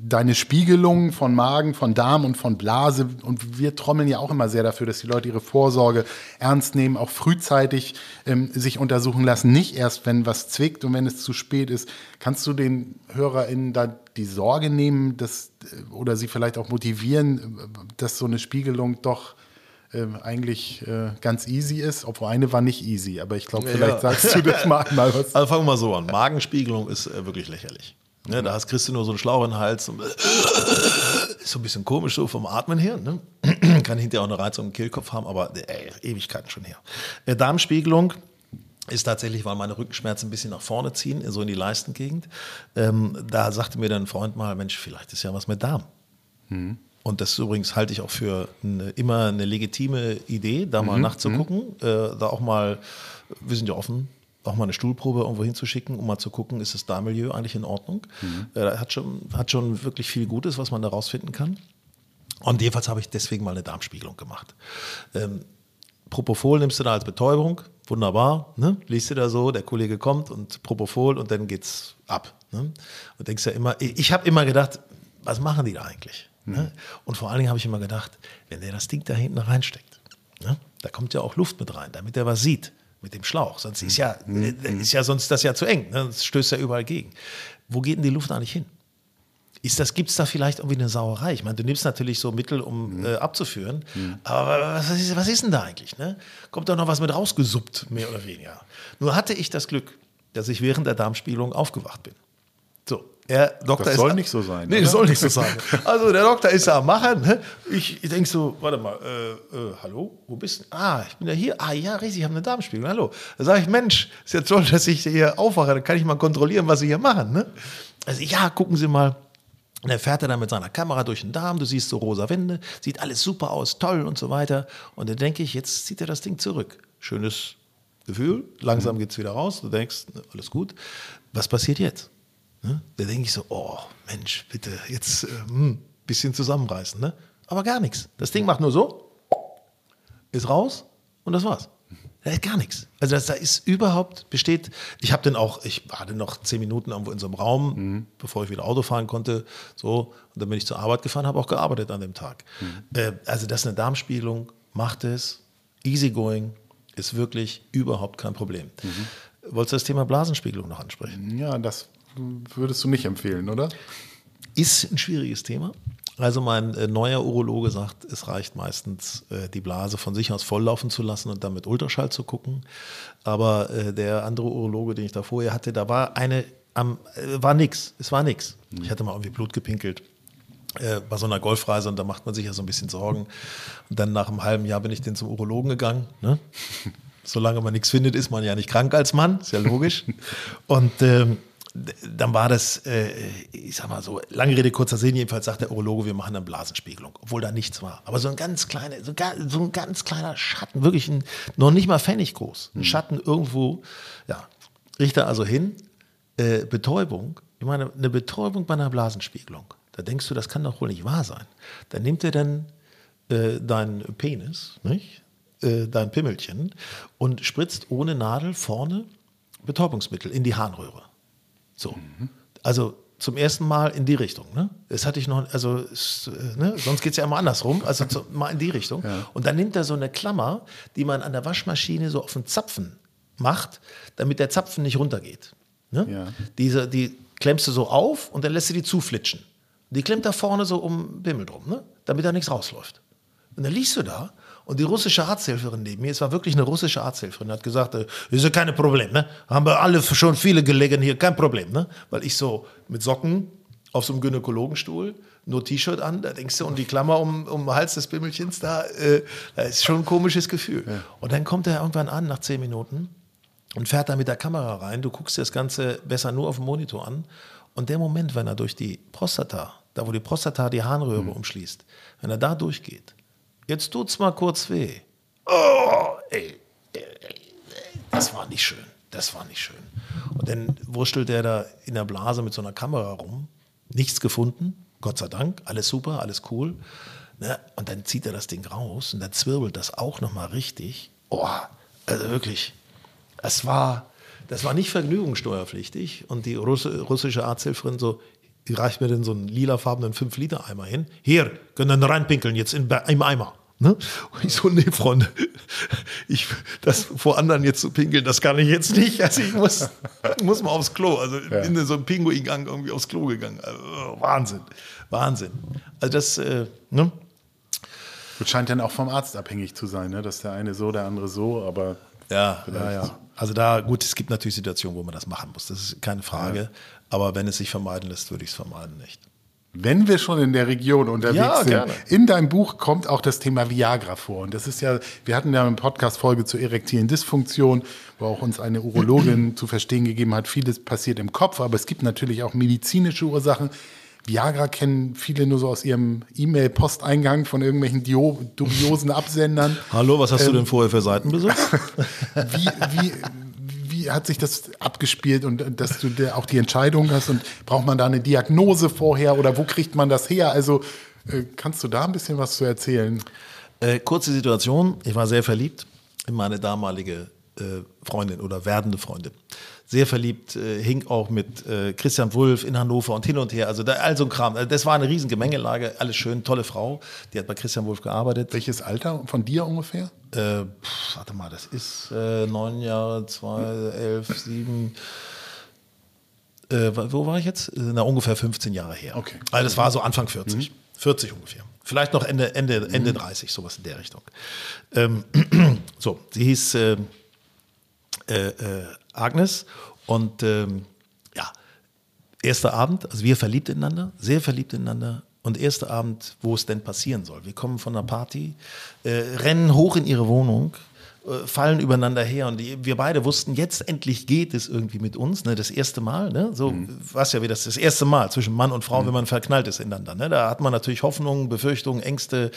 deine Spiegelung von Magen, von Darm und von Blase. Und wir trommeln ja auch immer sehr dafür, dass die Leute ihre Vorsorge ernst nehmen, auch frühzeitig ähm, sich untersuchen lassen, nicht erst, wenn was zwickt und wenn es zu spät ist. Kannst du den HörerInnen da die Sorge nehmen, dass, äh, oder sie vielleicht auch motivieren, dass so eine Spiegelung doch äh, eigentlich äh, ganz easy ist, obwohl eine war nicht easy, aber ich glaube, vielleicht ja. sagst du das mal, mal was. Also fangen wir mal so an. Magenspiegelung ist äh, wirklich lächerlich. Ne, da hast kriegst du nur so einen Schlauch in den Hals. Und, ist so ein bisschen komisch so vom Atmen her. Ne? Kann hinterher auch eine Reizung im Kehlkopf haben, aber ey, Ewigkeiten schon her. Äh, Darmspiegelung ist tatsächlich, weil meine Rückenschmerzen ein bisschen nach vorne ziehen, so in die Leistengegend. Ähm, da sagte mir dann ein Freund mal, Mensch, vielleicht ist ja was mit Darm. Mhm. Und das übrigens halte ich auch für eine, immer eine legitime Idee, da mal mhm. nachzugucken, mhm. äh, da auch mal, wir sind ja offen, auch mal eine Stuhlprobe irgendwo hinzuschicken, um mal zu gucken, ist das Darmmilieu eigentlich in Ordnung. Mhm. Äh, hat, schon, hat schon wirklich viel Gutes, was man da rausfinden kann. Und jedenfalls habe ich deswegen mal eine Darmspiegelung gemacht. Ähm, Propofol nimmst du da als Betäubung, wunderbar, ne? liest du da so, der Kollege kommt und Propofol und dann geht's ab. Ne? Und denkst ja immer, ich habe immer gedacht, was machen die da eigentlich? Mhm. Ne? Und vor allen Dingen habe ich immer gedacht, wenn der das Ding da hinten reinsteckt, ne? da kommt ja auch Luft mit rein, damit er was sieht mit dem Schlauch. Sonst ist ja, mhm. Äh, ist ja sonst das ja zu eng. Ne? Das stößt ja überall gegen. Wo geht denn die Luft eigentlich hin? Ist das, gibt es da vielleicht irgendwie eine Sauerei? Ich meine, du nimmst natürlich so Mittel, um mhm. äh, abzuführen, mhm. aber was ist, was ist denn da eigentlich? Ne? Kommt da noch was mit rausgesuppt, mehr oder weniger? Nur hatte ich das Glück, dass ich während der Darmspielung aufgewacht bin. So, er, Doktor das soll ist, nicht so sein. Nee, das soll nicht so sein. Also der Doktor ist ja am Machen. Ne? Ich, ich denke so, warte mal, äh, äh, hallo, wo bist du? Ah, ich bin ja hier. Ah ja, richtig, ich habe eine Darmspiegelung. Hallo. Da sage ich, Mensch, ist ja toll, dass ich hier aufwache. Dann kann ich mal kontrollieren, was Sie hier machen. Ne? Also ja, gucken Sie mal. Und er fährt er dann mit seiner Kamera durch den Darm, du siehst so rosa Wände, sieht alles super aus, toll und so weiter. Und dann denke ich, jetzt zieht er das Ding zurück. Schönes Gefühl, langsam geht es wieder raus, du denkst, ne, alles gut. Was passiert jetzt? Ne? Da denke ich so, oh Mensch, bitte, jetzt ein äh, hm, bisschen zusammenreißen. Ne? Aber gar nichts. Das Ding macht nur so, ist raus und das war's. Da ist gar nichts. Also das, da ist überhaupt, besteht, ich habe dann auch, ich war dann noch zehn Minuten irgendwo in so einem Raum, mhm. bevor ich wieder Auto fahren konnte, so, und dann bin ich zur Arbeit gefahren, habe auch gearbeitet an dem Tag. Mhm. Äh, also das ist eine Darmspiegelung, macht es, easygoing, ist wirklich überhaupt kein Problem. Mhm. Wolltest du das Thema Blasenspiegelung noch ansprechen? Ja, das würdest du nicht empfehlen, oder? Ist ein schwieriges Thema. Also mein äh, neuer Urologe sagt, es reicht meistens, äh, die Blase von sich aus volllaufen zu lassen und dann mit Ultraschall zu gucken. Aber äh, der andere Urologe, den ich da vorher hatte, da war eine, am, äh, war nix. Es war nix. Mhm. Ich hatte mal irgendwie Blut gepinkelt äh, bei so einer Golfreise und da macht man sich ja so ein bisschen Sorgen. Und dann nach einem halben Jahr bin ich dann zum Urologen gegangen. Ne? Solange man nichts findet, ist man ja nicht krank als Mann, ist ja logisch. Und ähm, dann war das, äh, ich sag mal so, lange Rede, kurzer Sinn, jedenfalls sagt der Urologe, wir machen eine Blasenspiegelung, obwohl da nichts war. Aber so ein ganz kleiner, so, so ein ganz kleiner Schatten, wirklich ein, noch nicht mal Pfennig groß, ein mhm. Schatten irgendwo, ja, richte also hin, äh, Betäubung, ich meine, eine Betäubung bei einer Blasenspiegelung, da denkst du, das kann doch wohl nicht wahr sein. Dann nimmt er dann äh, deinen Penis, nicht? Äh, dein Pimmelchen und spritzt ohne Nadel vorne Betäubungsmittel in die Harnröhre. So. Mhm. Also zum ersten Mal in die Richtung. Ne? Das hatte ich noch, also äh, ne? sonst geht es ja immer andersrum, also zu, mal in die Richtung. Ja. Und dann nimmt er so eine Klammer, die man an der Waschmaschine so auf den Zapfen macht, damit der Zapfen nicht runtergeht. Ne? Ja. Diese, die klemmst du so auf und dann lässt du die zuflitschen. Die klemmt da vorne so um Bimmel drum, ne? damit da nichts rausläuft. Und dann liegst du da und die russische Arzthelferin neben mir, es war wirklich eine russische Arzthelferin, hat gesagt, äh, ist ja kein Problem, ne? Haben wir alle schon viele gelegen hier, kein Problem, ne? Weil ich so mit Socken auf so einem Gynäkologenstuhl, nur T-Shirt an, da denkst du, und die Klammer um, um den Hals des Bimmelchens, da, äh, da ist schon ein komisches Gefühl. Ja. Und dann kommt er irgendwann an, nach zehn Minuten, und fährt da mit der Kamera rein. Du guckst dir das Ganze besser nur auf dem Monitor an. Und der Moment, wenn er durch die Prostata, da wo die Prostata die Harnröhre mhm. umschließt, wenn er da durchgeht, Jetzt tut's mal kurz weh. Oh, ey, das war nicht schön. Das war nicht schön. Und dann wurschtelt er da in der Blase mit so einer Kamera rum. Nichts gefunden. Gott sei Dank. Alles super, alles cool. Ne? Und dann zieht er das Ding raus und dann zwirbelt das auch nochmal richtig. Oh, also wirklich. Das war, das war nicht vergnügungssteuerpflichtig. Und die Russ russische Arzthelferin so, die reicht mir dann so einen lilafarbenen 5-Liter-Eimer hin. Hier, können dann reinpinkeln, jetzt in, im Eimer. Ne? Und ich so, nee, Freunde, ich, das vor anderen jetzt zu pinkeln, das kann ich jetzt nicht. Also ich muss, muss mal aufs Klo. Also ja. bin in so einem Pinguingang irgendwie aufs Klo gegangen. Also, Wahnsinn, Wahnsinn. Also das, äh, ne? Das scheint dann auch vom Arzt abhängig zu sein, ne? dass der eine so, der andere so, aber ja, ja, ja. Also da, gut, es gibt natürlich Situationen, wo man das machen muss. Das ist keine Frage. Ja. Aber wenn es sich vermeiden lässt, würde ich es vermeiden nicht. Wenn wir schon in der Region unterwegs ja, sind, gerne. in deinem Buch kommt auch das Thema Viagra vor. Und das ist ja, wir hatten ja eine Podcast-Folge zur erektilen Dysfunktion, wo auch uns eine Urologin zu verstehen gegeben hat, vieles passiert im Kopf, aber es gibt natürlich auch medizinische Ursachen. Viagra kennen viele nur so aus ihrem E-Mail-Posteingang von irgendwelchen dubiosen Absendern. Hallo, was hast ähm, du denn vorher für Seiten besucht? wie, wie, wie hat sich das abgespielt und dass du auch die Entscheidung hast und braucht man da eine Diagnose vorher oder wo kriegt man das her? Also äh, kannst du da ein bisschen was zu erzählen? Äh, kurze Situation, ich war sehr verliebt in meine damalige äh, Freundin oder werdende Freundin sehr verliebt, äh, hing auch mit äh, Christian Wulff in Hannover und hin und her. Also da, all so ein Kram. Also das war eine riesen Gemengelage, alles schön, tolle Frau. Die hat bei Christian Wulff gearbeitet. Welches Alter von dir ungefähr? Äh, pff, warte mal, das ist äh, neun Jahre, zwei, elf, sieben. Äh, wo war ich jetzt? Äh, na, ungefähr 15 Jahre her. Okay. Also das war so Anfang 40. Mhm. 40 ungefähr. Vielleicht noch Ende, Ende, Ende mhm. 30, sowas in der Richtung. Ähm, so, sie hieß äh, äh, Agnes. Und ähm, ja, erster Abend, also wir verliebt ineinander, sehr verliebt ineinander. Und erster Abend, wo es denn passieren soll. Wir kommen von einer Party, äh, rennen hoch in ihre Wohnung, fallen übereinander her. Und die, wir beide wussten, jetzt endlich geht es irgendwie mit uns, ne, das erste Mal, ne, so mhm. was ja wie das das erste Mal zwischen Mann und Frau, mhm. wenn man verknallt ist ineinander, ne, da hat man natürlich Hoffnungen, Befürchtungen, Ängste,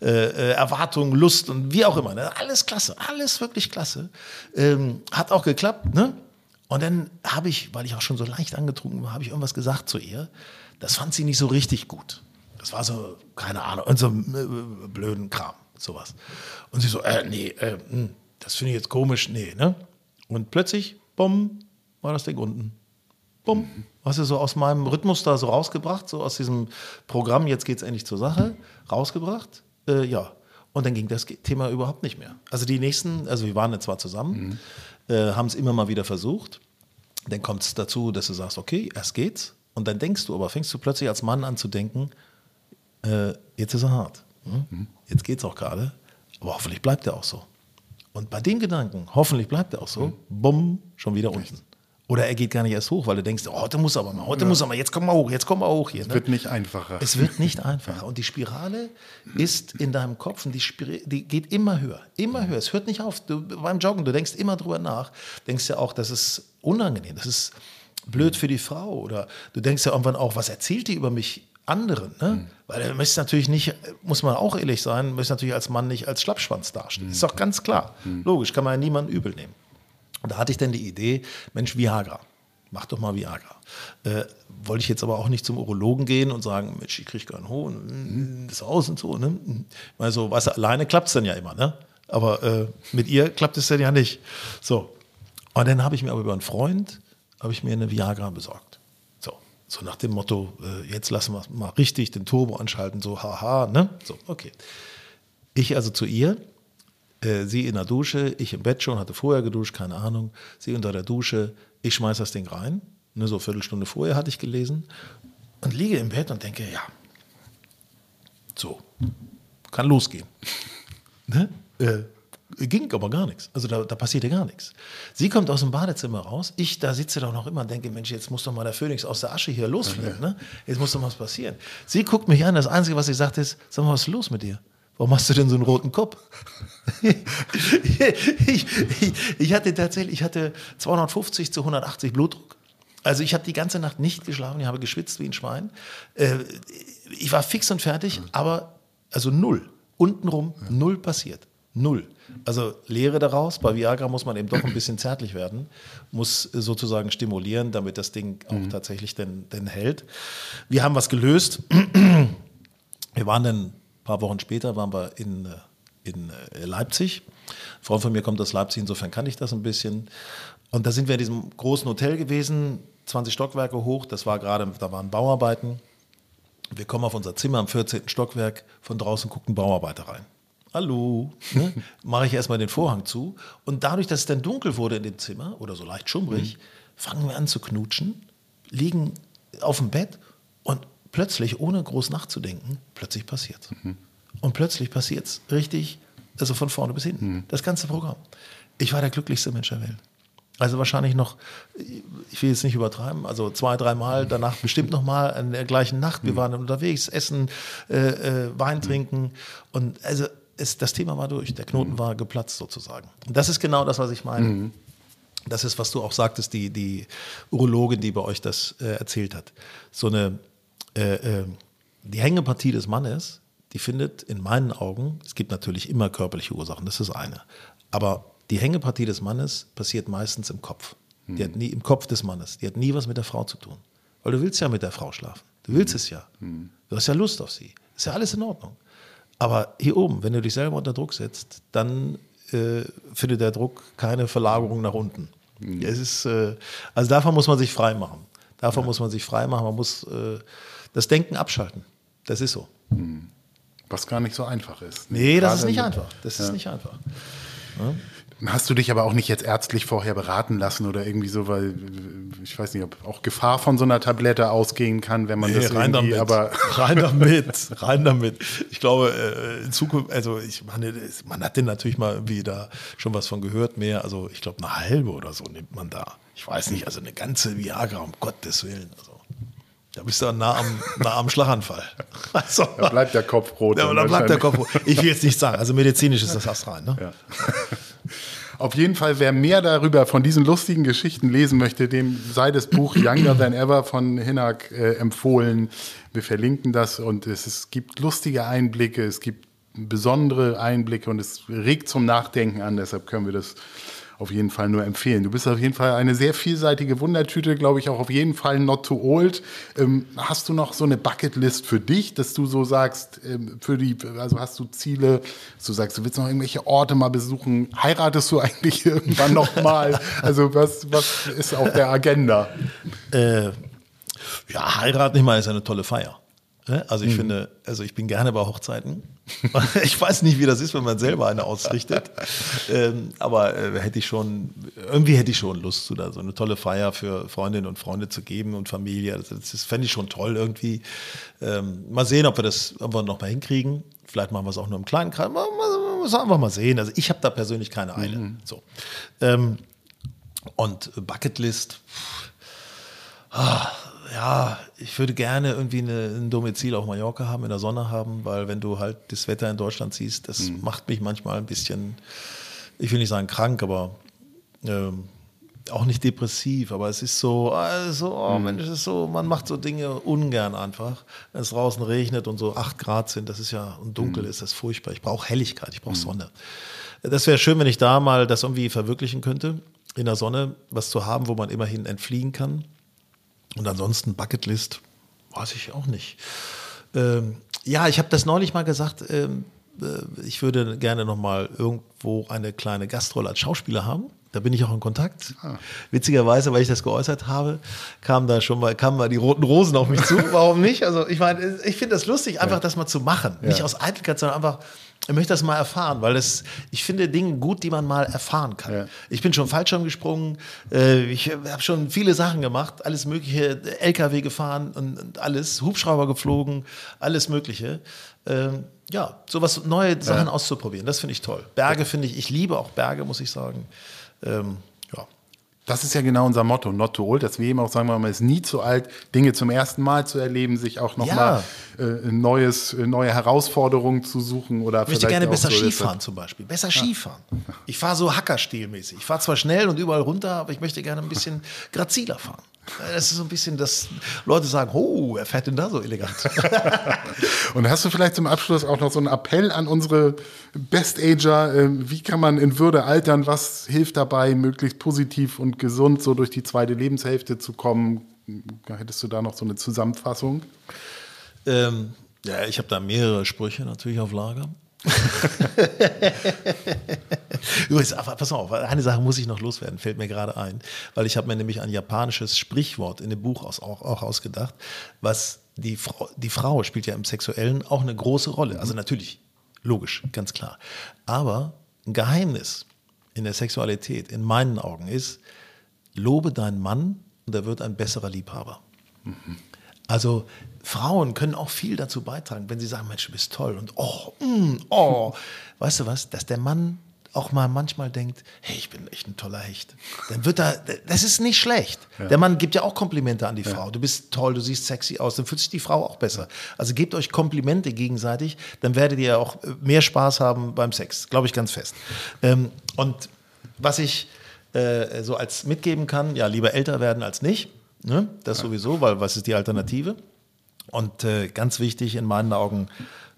äh, äh, Erwartungen, Lust und wie auch immer, ne, alles klasse, alles wirklich klasse, ähm, hat auch geklappt, ne, und dann habe ich, weil ich auch schon so leicht angetrunken war, habe ich irgendwas gesagt zu ihr, das fand sie nicht so richtig gut. Das war so, keine Ahnung, und so äh, blöden Kram, sowas. Und sie so, äh, nee, äh, hm, das finde ich jetzt komisch, nee, ne? Und plötzlich, bumm, war das Ding unten. Bumm. Mhm. Was du so aus meinem Rhythmus da so rausgebracht, so aus diesem Programm, jetzt geht's endlich zur Sache, rausgebracht? Äh, ja. Und dann ging das Thema überhaupt nicht mehr. Also die nächsten, also wir waren jetzt zwar zusammen, mhm. äh, haben es immer mal wieder versucht. Dann kommt es dazu, dass du sagst, okay, erst geht's. Und dann denkst du aber, fängst du plötzlich als Mann an zu denken, äh, jetzt ist er hart. Hm? Mhm. Jetzt geht's auch gerade. Aber hoffentlich bleibt er auch so. Und bei dem Gedanken, hoffentlich bleibt er auch so, mhm. bumm, schon wieder unten. Oder er geht gar nicht erst hoch, weil du denkst, oh, heute muss aber mal, heute ja. muss er mal, jetzt komm mal hoch, jetzt komm mal hoch hier. Es ne? wird nicht einfacher. Es wird nicht einfacher. Und die Spirale ist in deinem Kopf und die, die geht immer höher, immer höher. Es hört nicht auf. Du, beim Joggen, du denkst immer drüber nach. Denkst ja auch, das ist unangenehm, das ist blöd für die Frau. Oder du denkst ja irgendwann auch, was erzählt die über mich anderen. Ne? Mhm. Weil er möchte natürlich nicht, muss man auch ehrlich sein, möchte natürlich als Mann nicht als Schlappschwanz dastehen. Mhm. Ist doch ganz klar. Mhm. Logisch, kann man ja niemanden übel nehmen. Und da hatte ich dann die Idee, Mensch, Viagra. Mach doch mal Viagra. Äh, wollte ich jetzt aber auch nicht zum Urologen gehen und sagen, Mensch, ich kriege keinen Hohn, das aus und so. Ne? Also, weißt du, alleine klappt es dann ja immer, ne? Aber äh, mit ihr klappt es dann ja nicht. So. Und dann habe ich mir aber über einen Freund, habe ich mir eine Viagra besorgt. So, nach dem Motto, äh, jetzt lassen wir mal richtig den Turbo anschalten, so haha, ne? So, okay. Ich also zu ihr, äh, sie in der Dusche, ich im Bett schon, hatte vorher geduscht, keine Ahnung. Sie unter der Dusche, ich schmeiß das Ding rein. Ne, so eine Viertelstunde vorher hatte ich gelesen. Und liege im Bett und denke, ja, so, kann losgehen. ne? äh, ging aber gar nichts. Also da, da, passierte gar nichts. Sie kommt aus dem Badezimmer raus. Ich da sitze doch noch immer und denke, Mensch, jetzt muss doch mal der Phönix aus der Asche hier losfliegen. Ne? Jetzt muss doch was passieren. Sie guckt mich an. Das Einzige, was sie sagt, ist, sag mal, was ist los mit dir? Warum hast du denn so einen roten Kopf? ich, ich, ich, hatte tatsächlich, ich hatte 250 zu 180 Blutdruck. Also ich habe die ganze Nacht nicht geschlafen, ich habe geschwitzt wie ein Schwein. Äh, ich war fix und fertig, aber also null. Untenrum null passiert. Null. Also Lehre daraus, bei Viagra muss man eben doch ein bisschen zärtlich werden, muss sozusagen stimulieren, damit das Ding auch mhm. tatsächlich denn, denn hält. Wir haben was gelöst. Wir waren dann ein paar Wochen später waren wir in, äh, in äh, Leipzig. Ein Freund von mir kommt aus Leipzig, insofern kann ich das ein bisschen. Und da sind wir in diesem großen Hotel gewesen, 20 Stockwerke hoch, das war gerade, da waren Bauarbeiten. Wir kommen auf unser Zimmer am 14. Stockwerk, von draußen guckt ein Bauarbeiter rein. Hallo, ne? mache ich erstmal den Vorhang zu. Und dadurch, dass es dann dunkel wurde in dem Zimmer oder so leicht schummrig, mhm. fangen wir an zu knutschen, liegen auf dem Bett und plötzlich, ohne groß nachzudenken, plötzlich passiert mhm. Und plötzlich passiert es richtig, also von vorne bis hinten, mhm. das ganze Programm. Ich war der glücklichste Mensch der Welt. Also wahrscheinlich noch, ich will jetzt nicht übertreiben, also zwei, dreimal danach bestimmt nochmal in der gleichen Nacht. Wir mhm. waren unterwegs, essen, äh, äh, Wein mhm. trinken und also es, das Thema war durch, der Knoten mhm. war geplatzt sozusagen. Und das ist genau das, was ich meine. Mhm. Das ist, was du auch sagtest, die, die Urologin, die bei euch das äh, erzählt hat. So eine, äh, äh, die Hängepartie des Mannes, die findet in meinen Augen, es gibt natürlich immer körperliche Ursachen, das ist eine. Aber die Hängepartie des Mannes passiert meistens im Kopf. Die mhm. hat nie im Kopf des Mannes. Die hat nie was mit der Frau zu tun. Weil du willst ja mit der Frau schlafen. Du willst mhm. es ja. Mhm. Du hast ja Lust auf sie. Ist ja alles in Ordnung. Aber hier oben, wenn du dich selber unter Druck setzt, dann äh, findet der Druck keine Verlagerung nach unten. Mhm. Es ist, äh, also davon muss man sich frei machen. Davon ja. muss man sich frei machen. Man muss äh, das Denken abschalten. Das ist so. Mhm. Was gar nicht so einfach ist. Nee, das ist nicht einfach. Das ja. ist nicht einfach. Ja? Hast du dich aber auch nicht jetzt ärztlich vorher beraten lassen oder irgendwie so, weil ich weiß nicht, ob auch Gefahr von so einer Tablette ausgehen kann, wenn man nee, das rein irgendwie, damit, aber rein damit, rein damit. Ich glaube, äh, in Zukunft, also ich meine, man hat denn natürlich mal da schon was von gehört mehr. Also ich glaube, eine halbe oder so nimmt man da. Ich weiß nicht, also eine ganze Viagra, um Gottes Willen. Also da bist du nah am, nah am Schlaganfall. Also, da bleibt der Kopf rot. Ja, da bleibt der Kopf rot. Ich will jetzt nicht sagen, also medizinisch ist das fast rein. Ne? Ja. Auf jeden Fall, wer mehr darüber von diesen lustigen Geschichten lesen möchte, dem sei das Buch Younger Than Ever von Hinak äh, empfohlen. Wir verlinken das und es, es gibt lustige Einblicke, es gibt besondere Einblicke und es regt zum Nachdenken an. Deshalb können wir das auf jeden Fall nur empfehlen. Du bist auf jeden Fall eine sehr vielseitige Wundertüte, glaube ich, auch auf jeden Fall not too old. Ähm, hast du noch so eine Bucketlist für dich, dass du so sagst, ähm, für die, also hast du Ziele, dass du sagst, du willst noch irgendwelche Orte mal besuchen? Heiratest du eigentlich irgendwann noch mal? also was, was ist auf der Agenda? Äh, ja, heiraten immer ist eine tolle Feier. Ne? Also ich mhm. finde, also ich bin gerne bei Hochzeiten. ich weiß nicht, wie das ist, wenn man selber eine ausrichtet. ähm, aber äh, hätte ich schon, irgendwie hätte ich schon Lust zu da so eine tolle Feier für Freundinnen und Freunde zu geben und Familie. Das, das fände ich schon toll irgendwie. Ähm, mal sehen, ob wir das ob wir noch mal hinkriegen. Vielleicht machen wir es auch nur im kleinen Kreis. Mal, mal, mal, einfach mal sehen. Also ich habe da persönlich keine Eile. Mhm. So. Ähm, und Bucketlist. Ah, ja, ich würde gerne irgendwie eine, ein Domizil auf Mallorca haben, in der Sonne haben, weil wenn du halt das Wetter in Deutschland siehst, das mhm. macht mich manchmal ein bisschen, ich will nicht sagen krank, aber ähm, auch nicht depressiv, aber es ist so, also, oh mhm. Mensch, es ist so, man macht so Dinge ungern einfach. Wenn es draußen regnet und so acht Grad sind, das ist ja, und dunkel mhm. ist, das furchtbar. Ich brauche Helligkeit, ich brauche mhm. Sonne. Das wäre schön, wenn ich da mal das irgendwie verwirklichen könnte, in der Sonne was zu haben, wo man immerhin entfliehen kann. Und ansonsten Bucketlist, weiß ich auch nicht. Ähm, ja, ich habe das neulich mal gesagt, ähm, äh, ich würde gerne noch mal irgendwo eine kleine Gastrolle als Schauspieler haben. Da bin ich auch in Kontakt. Ah. Witzigerweise, weil ich das geäußert habe, kamen da schon mal, kamen mal die roten Rosen auf mich zu. Warum nicht? Also ich meine, ich finde das lustig, einfach ja. das mal zu machen. Ja. Nicht aus Eitelkeit, sondern einfach, ich möchte das mal erfahren, weil das, ich finde Dinge gut, die man mal erfahren kann. Ja. Ich bin schon Fallschirm gesprungen, äh, ich habe schon viele Sachen gemacht, alles mögliche, LKW gefahren und, und alles, Hubschrauber geflogen, alles mögliche. Ähm, ja, sowas, neue Sachen ja. auszuprobieren, das finde ich toll. Berge finde ich, ich liebe auch Berge, muss ich sagen. Ähm, das ist ja genau unser Motto, not too old, dass wir eben auch sagen, man ist nie zu alt, Dinge zum ersten Mal zu erleben, sich auch nochmal ja. äh, neues, äh, neue Herausforderungen zu suchen oder Ich möchte gerne besser so Skifahren zum Beispiel, besser ja. Skifahren. Ich fahre so Hackerstilmäßig. Ich fahre zwar schnell und überall runter, aber ich möchte gerne ein bisschen graziler fahren. Das ist so ein bisschen, dass Leute sagen, oh, wer fährt denn da so elegant? Und hast du vielleicht zum Abschluss auch noch so einen Appell an unsere Best-Ager? Ähm, wie kann man in Würde altern? Was hilft dabei, möglichst positiv und gesund so durch die zweite Lebenshälfte zu kommen? Hättest du da noch so eine Zusammenfassung? Ähm, ja, ich habe da mehrere Sprüche natürlich auf Lager. Übrigens, aber pass auf, eine Sache muss ich noch loswerden, fällt mir gerade ein, weil ich habe mir nämlich ein japanisches Sprichwort in dem Buch aus, auch, auch ausgedacht, was die Frau, die Frau spielt ja im Sexuellen auch eine große Rolle. Also natürlich, logisch, ganz klar. Aber ein Geheimnis in der Sexualität in meinen Augen ist, lobe deinen Mann und er wird ein besserer Liebhaber. Mhm. Also Frauen können auch viel dazu beitragen, wenn sie sagen, Mensch, du bist toll und oh, mm, oh. Weißt du was, dass der Mann auch mal manchmal denkt, hey, ich bin echt ein toller Hecht. Dann wird er, das ist nicht schlecht. Ja. Der Mann gibt ja auch Komplimente an die Frau. Du bist toll, du siehst sexy aus, dann fühlt sich die Frau auch besser. Also gebt euch Komplimente gegenseitig, dann werdet ihr auch mehr Spaß haben beim Sex, glaube ich ganz fest. Ähm, und was ich äh, so als mitgeben kann, ja, lieber älter werden als nicht. Ne? Das sowieso, weil was ist die Alternative? Und äh, ganz wichtig in meinen Augen,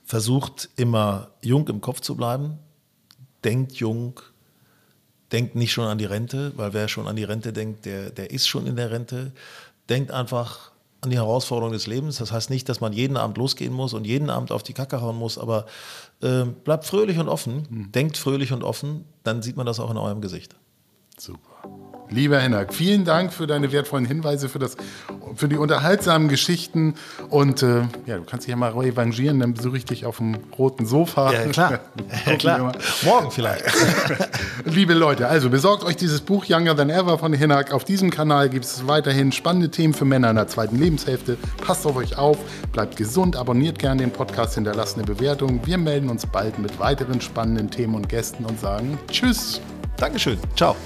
versucht immer jung im Kopf zu bleiben, denkt jung, denkt nicht schon an die Rente, weil wer schon an die Rente denkt, der, der ist schon in der Rente. Denkt einfach an die Herausforderung des Lebens. Das heißt nicht, dass man jeden Abend losgehen muss und jeden Abend auf die Kacke hauen muss, aber äh, bleibt fröhlich und offen, mhm. denkt fröhlich und offen, dann sieht man das auch in eurem Gesicht. Super. Lieber Hennak, vielen Dank für deine wertvollen Hinweise, für, das, für die unterhaltsamen Geschichten. Und äh, ja, du kannst dich ja mal revanchieren, dann besuche ich dich auf dem roten Sofa. Ja, klar. ja, klar. Morgen vielleicht. Liebe Leute, also besorgt euch dieses Buch Younger Than Ever von Hennak. Auf diesem Kanal gibt es weiterhin spannende Themen für Männer in der zweiten Lebenshälfte. Passt auf euch auf, bleibt gesund, abonniert gerne den Podcast, hinterlasst eine Bewertung. Wir melden uns bald mit weiteren spannenden Themen und Gästen und sagen Tschüss. Dankeschön. Ciao.